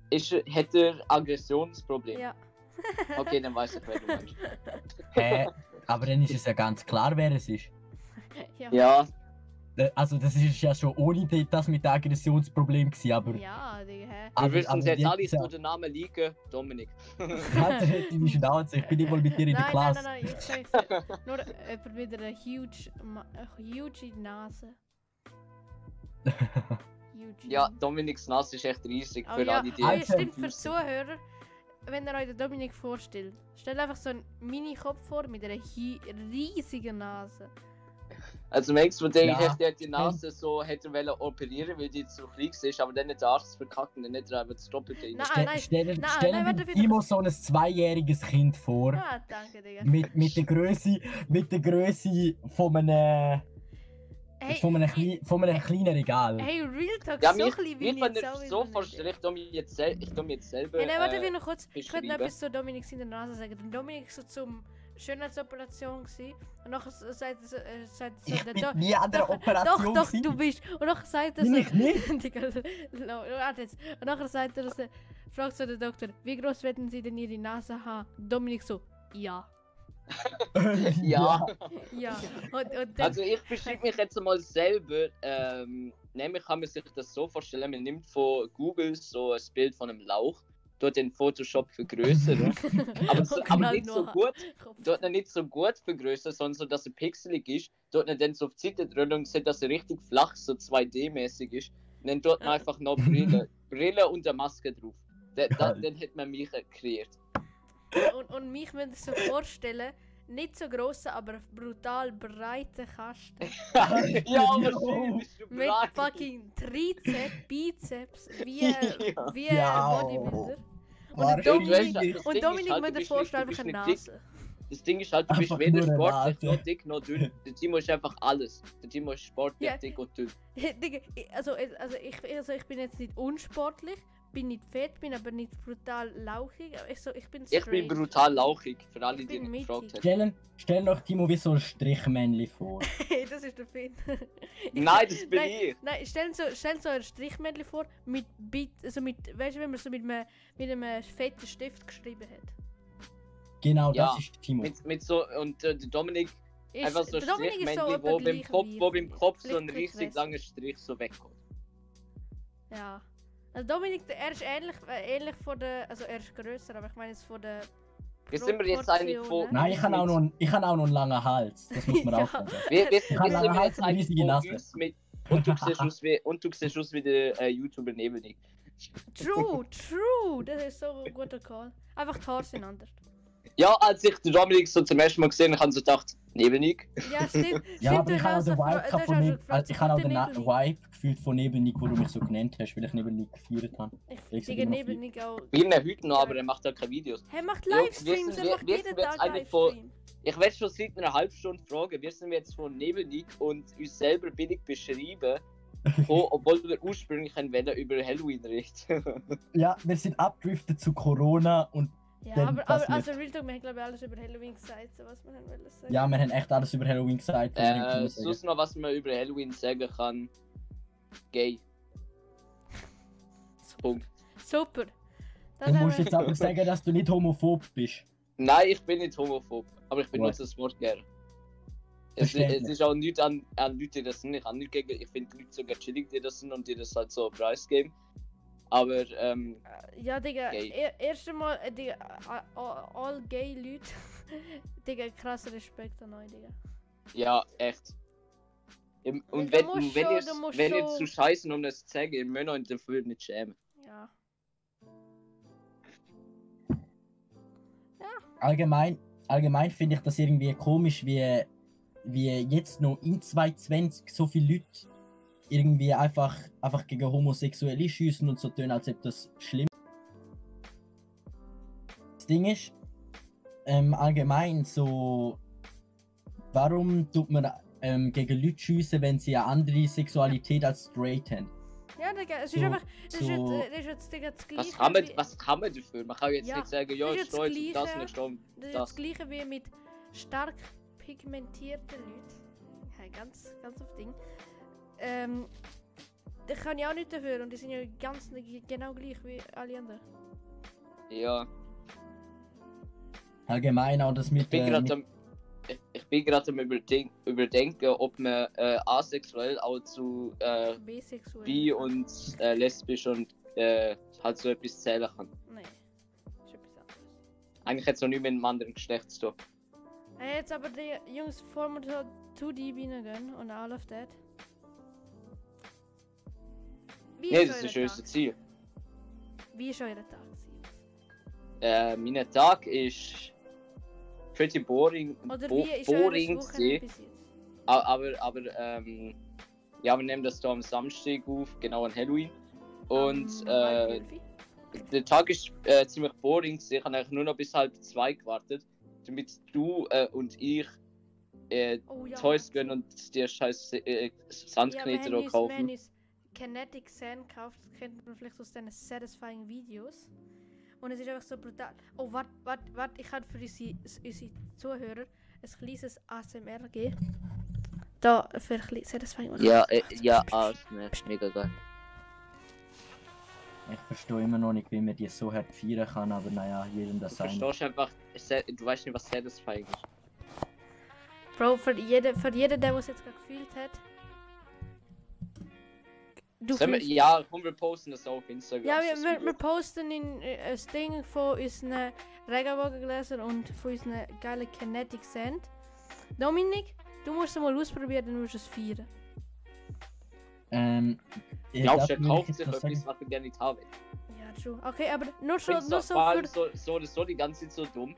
Ist, er- hat er Aggressionsproblem? Ja. Okay, dann weiß ich, wer du meinst. Hä? aber dann ist es ja ganz klar, wer es ist. ja. Ja, Also das ist ja schon ohne das mit dem Aggressionsproblem gewesen, aber... Ja, Digga, hä? wir aber, wissen es jetzt jetzt alle, ist ja- wo der Name liegen, Dominik. Halt deine Schnauze, ich bin nicht mal mit dir in der Nein, Klasse. nein, nein, nein, ich sag's Nur jemand mit einer huge, äh, huge Nase. Huge. Ja, Dominiks Nase ist echt riesig Oh für ja, alle, die oh, ja Alter. stimmt, für Zuhörer, wenn ihr euch den Dominik vorstellt, stellt einfach so einen Mini-Kopf vor mit einer riesigen Nase. Also manchmal denke ich Ja. echt, der hat die Nase so hätte er wollen operieren, weil die zu klein ist, aber dann hat der Arzt verkackt und dann hat er einfach das Doppelte. Nein, Stell, nein, stell, nein, stell nein, dir immer so ein zweijähriges Kind vor. Ah, danke, Digga. Mit, mit der Größe, mit der Größe von einem, Hey, von einem, klein, von einem kleinen Regal. hey, Real Talk, Ja, so mich, klein mich wenn ich jetzt so vorstellt, ich tu mir jetzt, sel ich tu mir jetzt selber. Hey, nein, warte, äh, ich noch kurz. Ich könnte noch etwas zu Dominik in der Nase sagen. Dominik so zum Schönheitsoperation gewesen. und nachher s- sagt er so, äh, sagt so Ich der bin nie an der Operation Doch, doch, du bist. Und nachher sagt er so. ich nicht? Digga, warte jetzt. Und nachher sagt er so, fragt so der Doktor, wie groß werden Sie denn Ihre Nase haben? Dominik so, ja. Ja. Ja. Und, und dann, Also ich beschreibe mich jetzt mal selber. Ähm, nämlich kann man sich das so vorstellen, man nimmt von Google so ein Bild von einem Lauch, dort den Photoshop vergrößern. aber, so, aber knallt nicht so gut, dort nicht so gut vergrößern, sondern so, dass er pixelig ist. Dort dann so auf die Seite und sieht, dass er richtig flach, so 2D-mäßig ist. Und dann dort einfach noch Brille, Brille und eine Maske drauf. Da, da, dann hat man mich kreiert. Und, und mich müsst ihr so vorstellen, nicht so grosse, aber brutal breite Kasten. ja, aber schön, bist du Mit bereit? fucking Trizeps, Bizeps, wie, Ja. wie Ja. ein Bodybuilder. Und Dominik, weißt, das und Ding Dominik ist halt, vorstellen, nicht- du einfach eine Nase. Das Ding ist halt, du bist weder sportlich Nase. noch dick noch dünn. Der Timo ist einfach alles. Der Timo ist sportlich, Ja. dick und dünn. Also, also, ich, also ich bin jetzt nicht unsportlich, bin nicht fett, bin aber nicht brutal lauchig. aber Ich, so, ich bin Ich bin straight. brutal lauchig, für alle, die nicht gefragt haben. Stell, stell doch Timo wie so ein Strichmännchen vor. Hey, das ist der Finn. Nein, das bin nein, ich. Nein, stell so, so ein Strichmännchen vor, mit Bit, also mit, weißt du, wenn man so mit einem, mit einem fetten Stift geschrieben hat. Genau, Ja, das ist Timo. Mit, mit so, und äh, Dominik, Ist, einfach so so Strichmännchen, etwa wo beim Kopf, wo beim. Kopf so ein bisschen langer Strich so wegkommt. Ja. Also Dominik, der- er ist ähnlich, äh, ähnlich von der, also er ist grösser, aber ich meine jetzt von der Wie sind wir jetzt eigentlich. Proportionen. Nein, ich habe auch, noch ich auch noch einen langen Hals. Das muss man Ja. auch sagen. Sind habe wir lange jetzt eigentlich Nase. uns mit. Und du siehst aus wie, und du siehst aus wie der äh, YouTuber neben dir. True, true, das ist so ein guter Call. Einfach die Haare sind anders. Ja, als ich den Dominik so zum ersten Mal gesehen habe, habe ich so gedacht, neben ich. Ja, stimmt. Ja, stimmt, aber ich habe auch den Vibe von also ich habe auch den. Vibe gefühlt von Nebenig, wo du mich so genannt hast, weil ich Nebenig gefeiert habe. Ich Ich Digga, sag immer neben nicht auch. Wir haben ihn heute noch, aber er macht da keine Videos. Er macht Ja, Livestreams, er wir- macht wissen jeden Tag eigentlich von- Livestream. Ich werde schon seit einer halben Stunde fragen, wir sind jetzt von Nebenig und uns selber billig beschreiben, wo, obwohl wir ursprünglich ein Welle über Halloween reden. Ja, wir sind abdriftet zu Corona und Ja, Dann aber, aber also Real Talk, wir haben glaube ich alles über Halloween gesagt, so was man wollen sagen. ja, wir haben echt alles über Halloween gesagt. wir äh, sonst noch, was man über Halloween sagen kann. Gay. Punkt. Super. Das Du haben musst wir- jetzt aber sagen, dass du nicht homophob bist. Nein, ich bin nicht homophob, aber ich benutze das Wort gerne. Es, es ist auch nichts an, an Leute, die das sind. Ich habe nichts gegen. Ich finde die Leute sogar chillig, die das sind und die das halt so preisgeben. Aber ähm, Äh, Ja, Digga, er, erst einmal, äh, Digga, äh, all, all gay Leute. Digga, krass Respekt an euch, Digga. ja, echt. Im- Und wenn, wenn, schon- ihr, wenn ihr zu scheißen, um das zu sagen, ihr müsst euch dafür nicht schämen. Ja. allgemein, allgemein finde ich das irgendwie komisch, wie, wie jetzt noch in 2020 so viele Leute irgendwie einfach, einfach gegen Homosexuelle schießen und so tun, als ob das schlimm Das Ding ist, ähm, allgemein so, warum tut man ähm, gegen Leute schießen, wenn sie eine andere Sexualität als straight haben? Ja, Digga, es ist So- einfach. Das ist, so- jetzt, äh, das ist jetzt, Digga, das Gleiche. Was kann, man, wie- was kann man dafür? Man kann jetzt Ja, nicht sagen, ja, das ist das Gleiche. und ich stehe auf Das ist das. das Gleiche wie mit stark pigmentierten Leuten. Ja, ganz, ganz auf Ding. Ähm, da kann ich auch nicht dafür und die sind ja ganz genau gleich wie alle anderen. Ja, Allgemein auch das ich mit, bin äh, gerade am, ich, ich bin gerade am überdenk, überdenken, ob man äh, asexuell auch zu äh, Bisexuell. bi und äh, lesbisch und äh, halt so etwas zählen kann. Nein. Ist etwas anderes. Eigentlich hat es noch nicht mit einem anderen Geschlecht zu tun. Hey, jetzt aber die Jungs, bevor wir so zu deep reingehen und all of that. Wie Nee, ist das ist unser? Ziel. Wie ist euer Tag? Äh, mein Tag ist pretty boring, Oder bo wie ist boring Aber, aber, ähm, ja, wir nehmen das hier am Samstag auf, genau an Halloween. Und Am äh, der Tag ist äh, ziemlich boring. Ich habe eigentlich nur noch bis halb zwei gewartet, damit du äh, und ich äh, Oh ja. Toys gehen und dir scheiß äh, wir Sandkneter ja, kaufen. uns Kinetic Sand gekauft. Das kennt man vielleicht aus diesen Satisfying Videos. Und es ist einfach so brutal. Oh, warte, warte, warte. Ich kann für unsere, unsere Zuhörer ein kleines ASMR geben. Da, für ein kleines Satisfying. Ja, äh, ja, ah, ne, mega geil. Ich verstehe immer noch nicht, wie man die so hart feiern kann, aber naja, jedem Du das sein. verstehst einfach, du weißt nicht, was satisfying ist. Bro, für jeden, für jeden, der es jetzt gerade gefühlt hat. Du wir, ja, komm, wir posten das auf Instagram. Ja, wir, das wir, wir posten in äh, ein Ding von unseren Regenbogengläsern und von unseren geilen Kinetic Sand. Dominik, du musst es mal ausprobieren, dann musst du es feiern. Ähm, ich Glaubst du, glaub, er kauft sich etwas, was er gerne nicht haben? Ja, true. Okay, aber nur schon, nur so für, so, so so die ganze Zeit so dumm.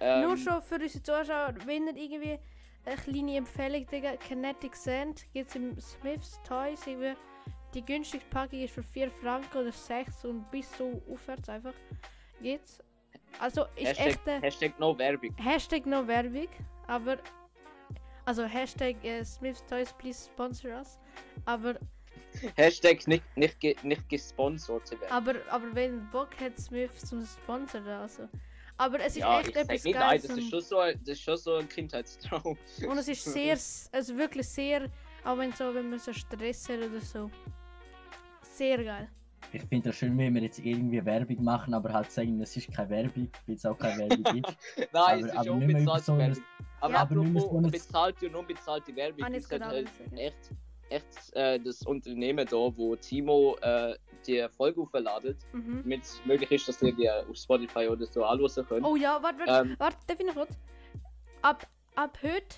Ähm, nur schon für unsere Zuschauer, wenn ihr irgendwie eine kleine Empfehlung, Digga, Kinetic Sand gibt es im Smiths Toys. Irgendwie die günstigste Packung ist für 4 Franken oder 6 und bis so aufwärts einfach geht's. Also ist Hashtag, echt eine Hashtag no Werbung. Hashtag no Werbung, aber also Hashtag äh, Smiths Toys please sponsor us. Aber Hashtag nicht, nicht, nicht gesponsert zu werden. aber aber wenn Bock hat Smiths zum Sponsoren also. Aber es ist ja, echt etwas nicht nein, Geiles das ist, schon so, ein- das ist schon so ein Kindheitstraum. und es ist sehr, also wirklich sehr, auch wenn so, wenn man so Stress hat oder so, sehr geil. Ich finde das schön, wenn wir jetzt irgendwie Werbung machen, aber halt sagen, es ist keine Werbung, weil es auch keine Werbung ist. Nein, Aber- es ist aber nicht mehr so ein- Werbung. Aber Ja, aber nicht mehr so apropos ein- bezahlte und unbezahlte Werbung, ich ist jetzt halt echt, echt äh, das Unternehmen da, wo Timo äh, die Folge aufladet, Mhm. damit es möglich ist, dass ihr die auf Spotify oder so anhören könnt. Oh ja, warte, warte, Ähm, warte, darf ich noch kurz? Ab, ab heute,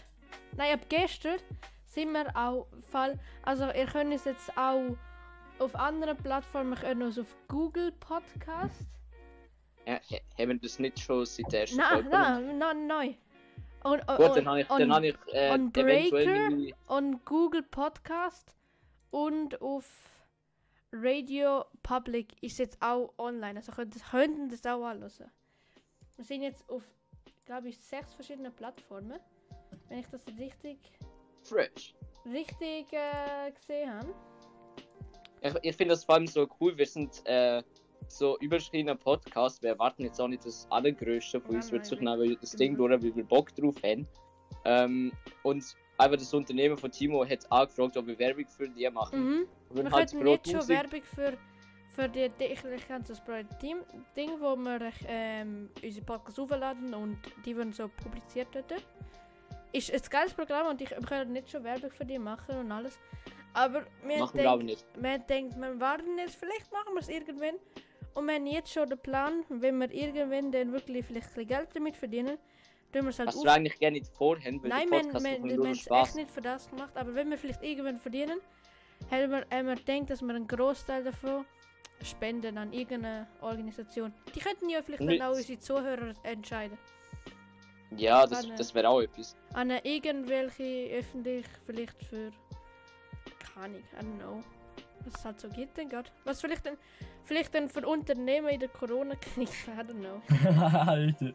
nein, ab gestern sind wir auch Fall, also ihr könnt es jetzt auch auf anderen Plattformen, könnt uns auf Google Podcast. h- haben wir das nicht schon seit der ersten Nein, nein, nein, nein. Und, und, Gut, dann habe ich, dann habe ich äh, on Breaker? meine, Google Podcast und auf Radio Public ist jetzt auch online. Also könnt, könnten das auch anhören. Wir sind jetzt auf, glaube ich, sechs verschiedene Plattformen. Wenn ich das richtig, fresh. richtig äh, gesehen habe. Ich, ich finde das vor allem so cool, wir sind äh, so überschriebener Podcast, wir erwarten jetzt auch nicht das Allergrößte von uns, wir suchen aber das Ding genau. durch, wie wir Bock drauf haben. Ähm, und einfach das Unternehmen von Timo hat angefragt, ob wir Werbung für die machen. Mhm. Wir Wir halt könnten pro jetzt schon 1000 Werbung für, für die, das Team Ding, wo wir ähm, unsere Podcasts aufladen und die werden so publiziert dort. Ist ein geiles Programm und ich wir nicht schon Werbung für die machen und alles. Aber wir Machen denken, nicht. wir denken, wir warten jetzt, vielleicht machen wir es irgendwann. Und wir haben jetzt schon den Plan, wenn wir irgendwann dann wirklich vielleicht Geld damit verdienen, tun wir es halt Hast auf- du eigentlich gerne nicht vorhin, weil Nein, der Podcast haben es Spaß. echt nicht für das gemacht, aber wenn wir vielleicht irgendwann verdienen, haben wir, haben wir gedacht, dass wir einen Großteil davon spenden an irgendeine Organisation. Die könnten ja vielleicht dann auch unsere Zuhörer entscheiden. Ja, das, das wäre auch etwas. An eine irgendwelche öffentlich, vielleicht für. Keine Ahnung, I don't know. Was es halt so gibt, denn Gott. Was vielleicht dann, vielleicht dann für Unternehmen in der Corona-Krise, I don't know. Alter.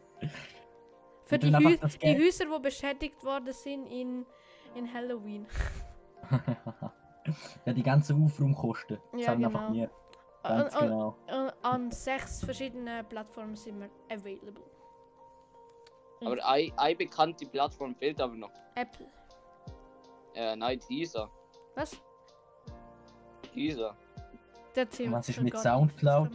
Für die, Hü das die Häuser, die beschädigt worden sind in, in Halloween. ja, die ganzen Aufraumkosten Ja, zahlen genau. einfach. An, Ganz an, genau. an, an sechs verschiedenen Plattformen sind wir available. Aber eine, eine bekannte Plattform fehlt aber noch. Apple. Äh, nein, dieser. Was? Dieser. Der Tim. Was ist Oh mit Gott, Soundcloud?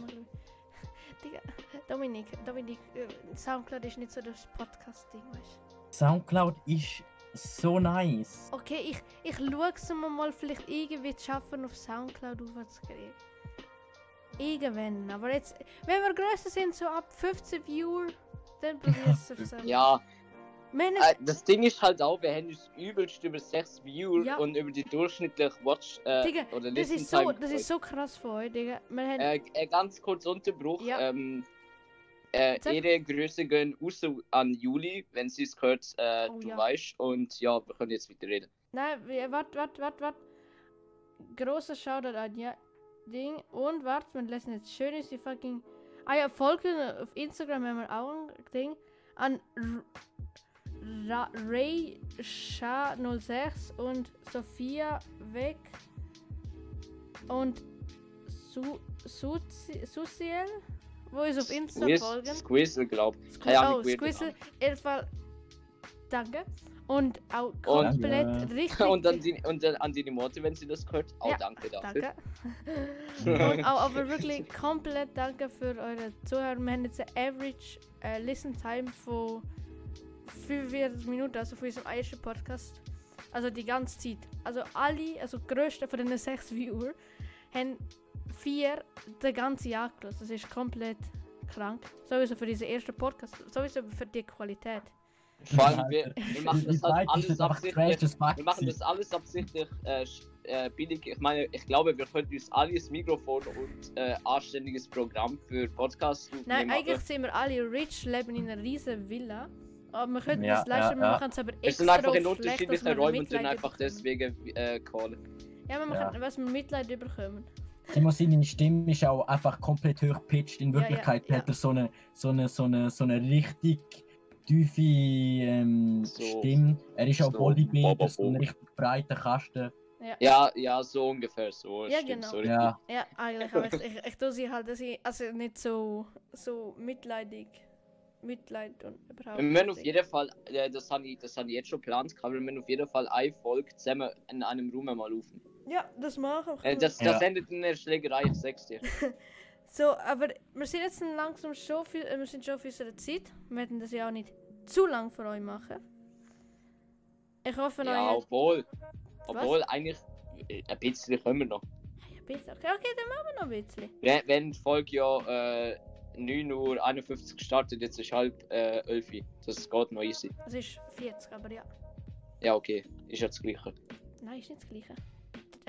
Digga, Dominik, Dominik, äh, Soundcloud ist nicht so das Podcast-Ding, weißt du? Soundcloud ist so nice. Okay, ich, ich schaue es mir mal vielleicht irgendwie zu schaffen, auf Soundcloud aufzukriegen. Irgendwann, aber jetzt, wenn wir größer sind, so ab 15 Viewer, dann probier es auf Soundcloud. Ja, haben äh, das Ding ist halt auch, wir haben uns übelst über 6 Viewer Ja. und über die durchschnittliche Watch äh, Digga, oder das ist so, Time das ist so krass von euch, Digga. Wir haben, Äh, äh, ganz kurz Unterbruch. Ja. Ähm, äh, ihre Grüße gehen raus an Juli, wenn sie es gehört, äh, Oh, du ja. weißt. Und ja, wir können jetzt wieder reden. Nein, warte, warte, warte, warte. Großer Shoutout an ja Ding. Und warte, wir lassen jetzt schön ist die fucking. Ah ja, folgen auf Instagram haben wir auch ein Ding. An Ray Sha 06 und Sophia Weg. Und Su Suzi- Susiel, wo ist auf Insta Squiz, folgen. Squeezel, glaub. Squ oh, den jedenfalls. Danke. Und auch Und- komplett Danke. richtig. Und, an die, und an die Morte, wenn sie das gehört, auch Ja, danke dafür. Danke. Und auch, aber wirklich komplett danke für eure Zuhörer. Wir haben jetzt eine Average äh, Listen Time von 45 Minuten, also für unseren ersten Podcast. Also die ganze Zeit. Also alle, also die grössten von den sechs Viewer, haben vier den ganzen Jahr gelassen. Das ist komplett krank. Sowieso für diesen ersten Podcast. Sowieso für die Qualität. Vor allem, wir, wir machen das halt alles absichtlich. Wir machen das alles absichtlich äh, äh, billig. Ich meine, ich glaube, wir könnten uns alle ein Mikrofon und äh, anständiges Programm für Podcasts Nein, eigentlich sind wir alle rich, leben in einer riesen Villa. Aber wir könnten Ja, das leisten, ja, wir ja. machen es aber wir sind extra einfach in unterschiedlichen Räumen und dann einfach bekommen. deswegen äh, callen. Ja, wir machen, was wir Mitleid überkommen. Timo, seine Stimme ist auch einfach komplett hochgepitcht. In Ja, ja, Wirklichkeit ja. hat er so eine, so eine, so eine, so eine richtig tiefe ähm, So- Stimme. Er ist auch so Bodybuilder, so ein richtig breiter Kasten. Ja, ja, so ungefähr so. Ja, stimmt, genau. so. Ja, Ja, eigentlich, aber ich, ich, ich tue sie halt, dass ich, also nicht so, so mitleidig, Mitleid und überhaupt Wir müssen auf jeden Fall, äh, das habe ich, das hab ich jetzt schon geplant, aber wir müssen auf jeden Fall eine Folge zusammen in einem Raum mal laufen. Ja, das machen wir. Äh, das, Ja. das endet in der Schlägerei, ich sag's dir. So, aber wir sind jetzt langsam schon viel, äh, wir sind schon auf unserer Zeit. Wir werden das ja auch nicht zu lang für euch machen. Ich hoffe, Ja, euch obwohl, obwohl eigentlich äh, ein bisschen können wir noch. Ja, bitte. Okay, okay, dann machen wir noch ein bisschen. Wenn, wenn die Folge ja äh, 9.51 Uhr gestartet, jetzt ist halb äh, 11 Uhr. Das geht noch easy. Es ist 40, aber ja. Ja, okay, ist ja das Gleiche. Nein, ist nicht das gleiche.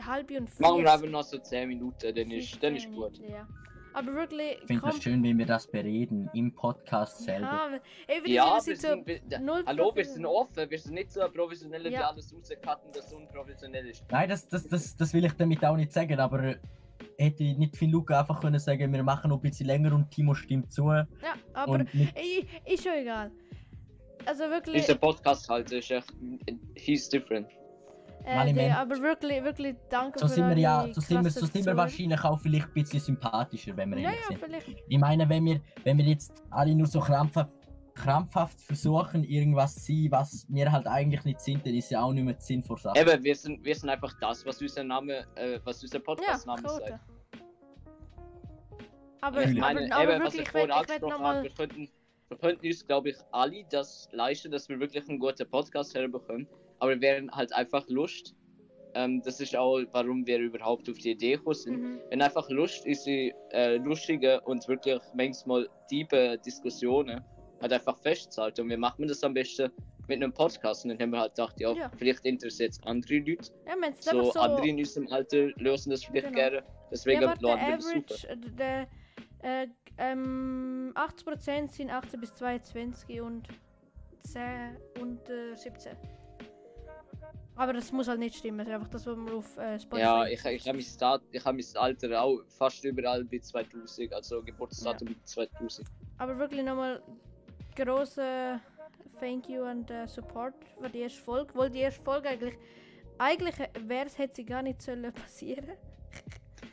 Halbe und 40. Machen wir einfach noch so 10 Minuten, dann ist, dann ist 15 gut. Ja. Aber wirklich, ich finde es schön, wenn wir das bereden im Podcast selber. Ja, aber- eben, Ja, wir wir sind so wir, hallo, wir sind offen, wir sind nicht so professionell, die Ja. alles rauscutten, dass es unprofessionell ist. Nein, das, das, das, das will ich damit auch nicht sagen, aber hätte ich nicht viel Luca einfach können sagen, wir machen noch ein bisschen länger und Timo stimmt zu. Ja, aber ey, ist schon egal. Also wirklich, Unser Podcast halt ist echt, he's different. Äh, mein- aber wirklich, wirklich danke so für sind wir ja, so sind wir, so sind wir wahrscheinlich auch vielleicht ein bisschen sympathischer, wenn wir Ja, ehrlich ja, sind. vielleicht. Ich meine, wenn wir, wenn wir jetzt alle nur so krampfhaft, krampfhaft versuchen, irgendwas zu sein, was wir halt eigentlich nicht sind, dann ist ja auch nicht mehr der Sinn vor Sache. Eben, wir sind, wir sind einfach das, was unser Name, äh, was unser Ja, Podcast-Name Quote. sagt. Aber, Ich aber, meine, aber eben, was wirklich, ich ich vorhin ich angesprochen habe, wir könnten, wir könnten uns, glaube ich, alle das leisten, dass wir wirklich einen guten Podcast herbekommen. Aber wir wären halt einfach Lust, ähm, das ist auch, warum wir überhaupt auf die Idee gekommen sind. Mhm. Wenn einfach Lust, unsere äh, lustigen und wirklich manchmal tiefe Diskussionen halt einfach festzuhalten. Und wie macht man das am besten mit einem Podcast? Und dann haben wir halt gedacht, ja, Ja. vielleicht interessiert es andere Leute. Ja, man ist So, so. andere in unserem Alter lösen das vielleicht Genau. gerne. Deswegen ja, laden wir das super. Äh, äh, ähm, 80% sind 18 bis 22 und 10 und äh, 17. Aber das muss halt nicht stimmen, das ist einfach das, was man auf äh, Spotify Ja, ich, ich habe mein, ich hab mein Alter auch fast überall bei 2000, also Geburtsdatum bei 2000. Aber wirklich nochmal große Thank you und äh, Support für die erste Folge. Weil die erste Folge eigentlich, eigentlich wäre es, hätte sie gar nicht sollen passieren.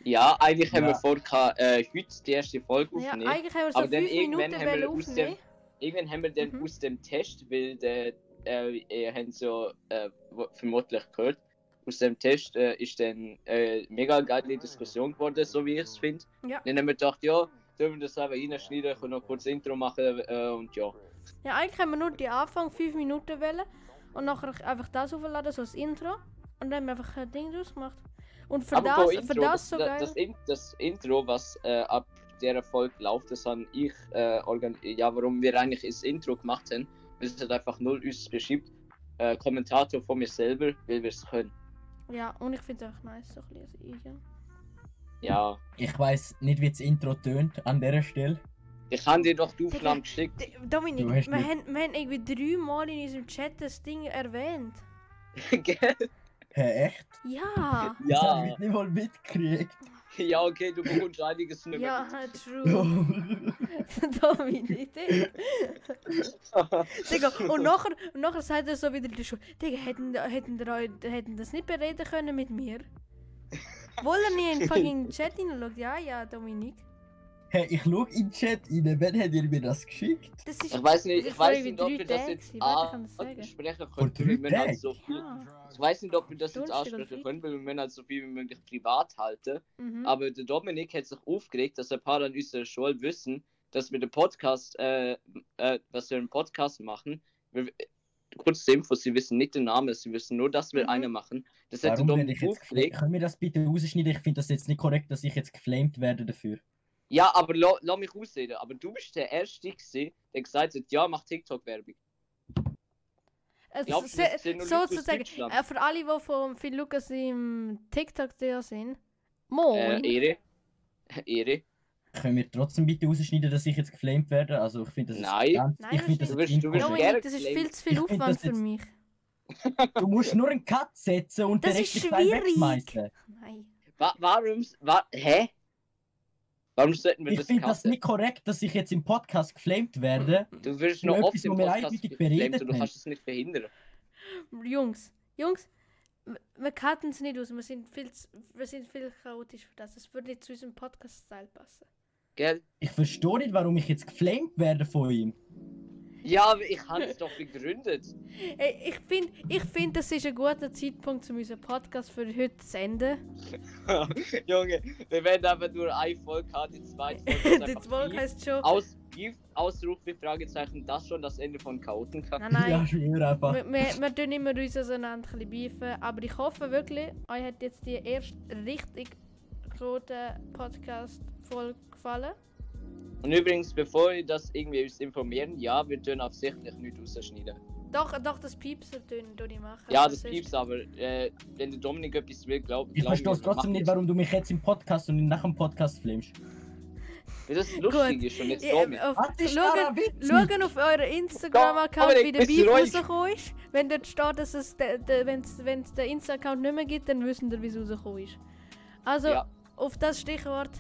Ja, eigentlich haben Ja. wir vor, äh, heute die erste Folge Ja, aufnehmen. eigentlich haben wir so Aber dann 5 Minuten irgendwann haben wir dem- aufnehmen. Irgendwann haben wir dann Mhm. aus dem Test, weil der, äh, ihr habt es ja äh, wo- vermutlich gehört, aus dem Test äh, ist dann äh, mega geile Diskussion geworden, so wie ich es finde. Ja. Dann haben wir gedacht, ja, dürfen wir das einfach reinschneiden, können noch kurz Intro machen äh, und ja. Ja, eigentlich haben wir nur die Anfang 5 Minuten wählen und nachher einfach das aufladen, so das Intro. Und dann haben wir einfach ein Ding draus gemacht. Und für, das, Apropos für das so das, geil. das, In- das Intro, was äh, ab der Erfolg läuft, das habe ich äh, ja, warum wir eigentlich das Intro gemacht haben, es hat einfach null uns beschreibt. Äh, Kommentator von mir selber, weil wir es können. Ja, und ich finde es auch nice, so ein bisschen als Eingang. Ja, Ich weiß nicht, wie das Intro tönt an dieser Stelle. ich habe dir doch die Aufnahme geschickt. Dominik, Du wir nicht- haben, wir haben irgendwie dreimal in unserem Chat das Ding erwähnt. Gell? Hä, echt? Ja! Das hab ja, ich nicht mal mitgekriegt. Ja, okay, du bekommst einiges nicht mehr. ja, true. Dominik, Digga. Digga, und nachher, und nachher sagt er so wieder in der Schule, Digga, hätten, hätten, hätten das nicht bereden können mit mir? Wollen ihr nie in den fucking Chat hineinschaut? Ja, ja, Dominik. Hä, ich schau in den Chat rein. Wann habt ihr mir das geschickt? Das ist... Ich weiß nicht, ich weiß nicht, ob wir das jetzt ansprechen Vor können. drei weil Wir halt Tagen? so viel, Ja. Ich weiß nicht, ob wir das jetzt Freitag? können, weil wir müssen halt so viel wie möglich privat halten. Mhm. Aber der Dominik hat sich aufgeregt, dass ein paar an unserer Schule wissen, dass wir den Podcast, äh, äh, was wir einen Podcast machen. Wir, kurz zur Info, sie wissen nicht den Namen, sie wissen nur, dass wir Mhm. einen machen. Das hat der Dominik aufgeregt. Können wir das bitte rausschneiden? Ich finde das jetzt nicht korrekt, dass ich jetzt geflamed werde dafür. Ja, aber la- lass mich ausreden. Aber du bist der Erste, gewesen, der gesagt hat, ja, mach TikTok-Werbung. Also, glaubst du, se- das sind nur Leute aus sozusagen, äh, für alle, die von Phil Lucas im TikTok da sind, Äh, moin. Ehre. Ehre. Können wir trotzdem bitte rausschneiden, dass ich jetzt geflamed werde? Also ich finde das Nein. ganz, Nein, ich finde das wirst- du wirst Dominik, das ist viel zu viel Ich Aufwand das für mich. Du musst nur einen Cut setzen und Das den ist schwierig. wegschmeißen. Nein. Wa warum? Wa hä? Warum sollten wir Ich das finde das nicht korrekt, dass ich jetzt im Podcast geflamed werde. Du wirst noch oft etwas, im Podcast geflamed und du kannst es nicht verhindern. Jungs, Jungs, wir cutten es nicht aus. Wir sind viel, zu, wir sind viel chaotisch für das. Es würde nicht zu unserem Podcast-Style passen. Gell? Ich verstehe nicht, warum ich jetzt geflamed werde von ihm. Ja, aber ich habe es doch begründet. Ey, ich finde, ich find, das ist ein guter Zeitpunkt, um unseren Podcast für heute zu senden. Junge, wir werden aber nur eine Folge haben, die zweite Folge Die Beef. heißt schon. Aus, Beef, Ausrufung, Fragezeichen, das schon das Ende von Chaoten kann. Nein, nein. Ja, schwör einfach. Wir, wir, wir tun immer uns auseinander ein bisschen aber ich hoffe wirklich, euch hat jetzt die erste richtig gute Podcast-Folge gefallen. Und übrigens, bevor ihr das irgendwie uns informieren, ja, wir tun absichtlich nicht rausschneiden. Doch, doch, das Piepser tun, ich machen. Ja, das ist- piepst, aber äh, wenn der Dominik etwas will, glaub, Ich glaub verstehe mir, trotzdem nicht, das. warum du mich jetzt im Podcast und nach dem Podcast. Weil das lustig Gut. ist und jetzt Ja, Dominik. auf, Was ist schauen, auf euren Instagram-Account, wie der du Beef ruhig? rausgekommen ist. Wenn dort steht, dass es, wenn es den Insta-Account nicht mehr gibt, dann wissen wir, wie es rausgekommen ist. Also, Ja. auf das Stichwort.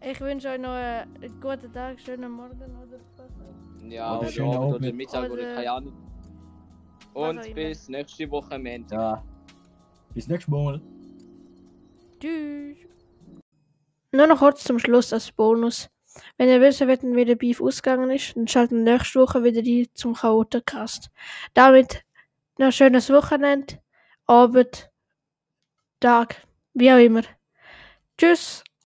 Ich wünsche euch noch einen guten Tag, schönen Morgen oder was. Ja, Oder oder, schönen Abend oder. Mittag oder, Oder- keine Ahnung. Und bis nächste Woche Montag. Ja. Bis nächstes Mal. Tschüss. Nur noch kurz zum Schluss als Bonus. Wenn ihr wissen wollt, wie der Beef ausgegangen ist, dann schaltet nächste Woche wieder ein zum Chaotencast. Damit noch ein schönes Wochenende, Abend, Tag, wie auch immer. Tschüss.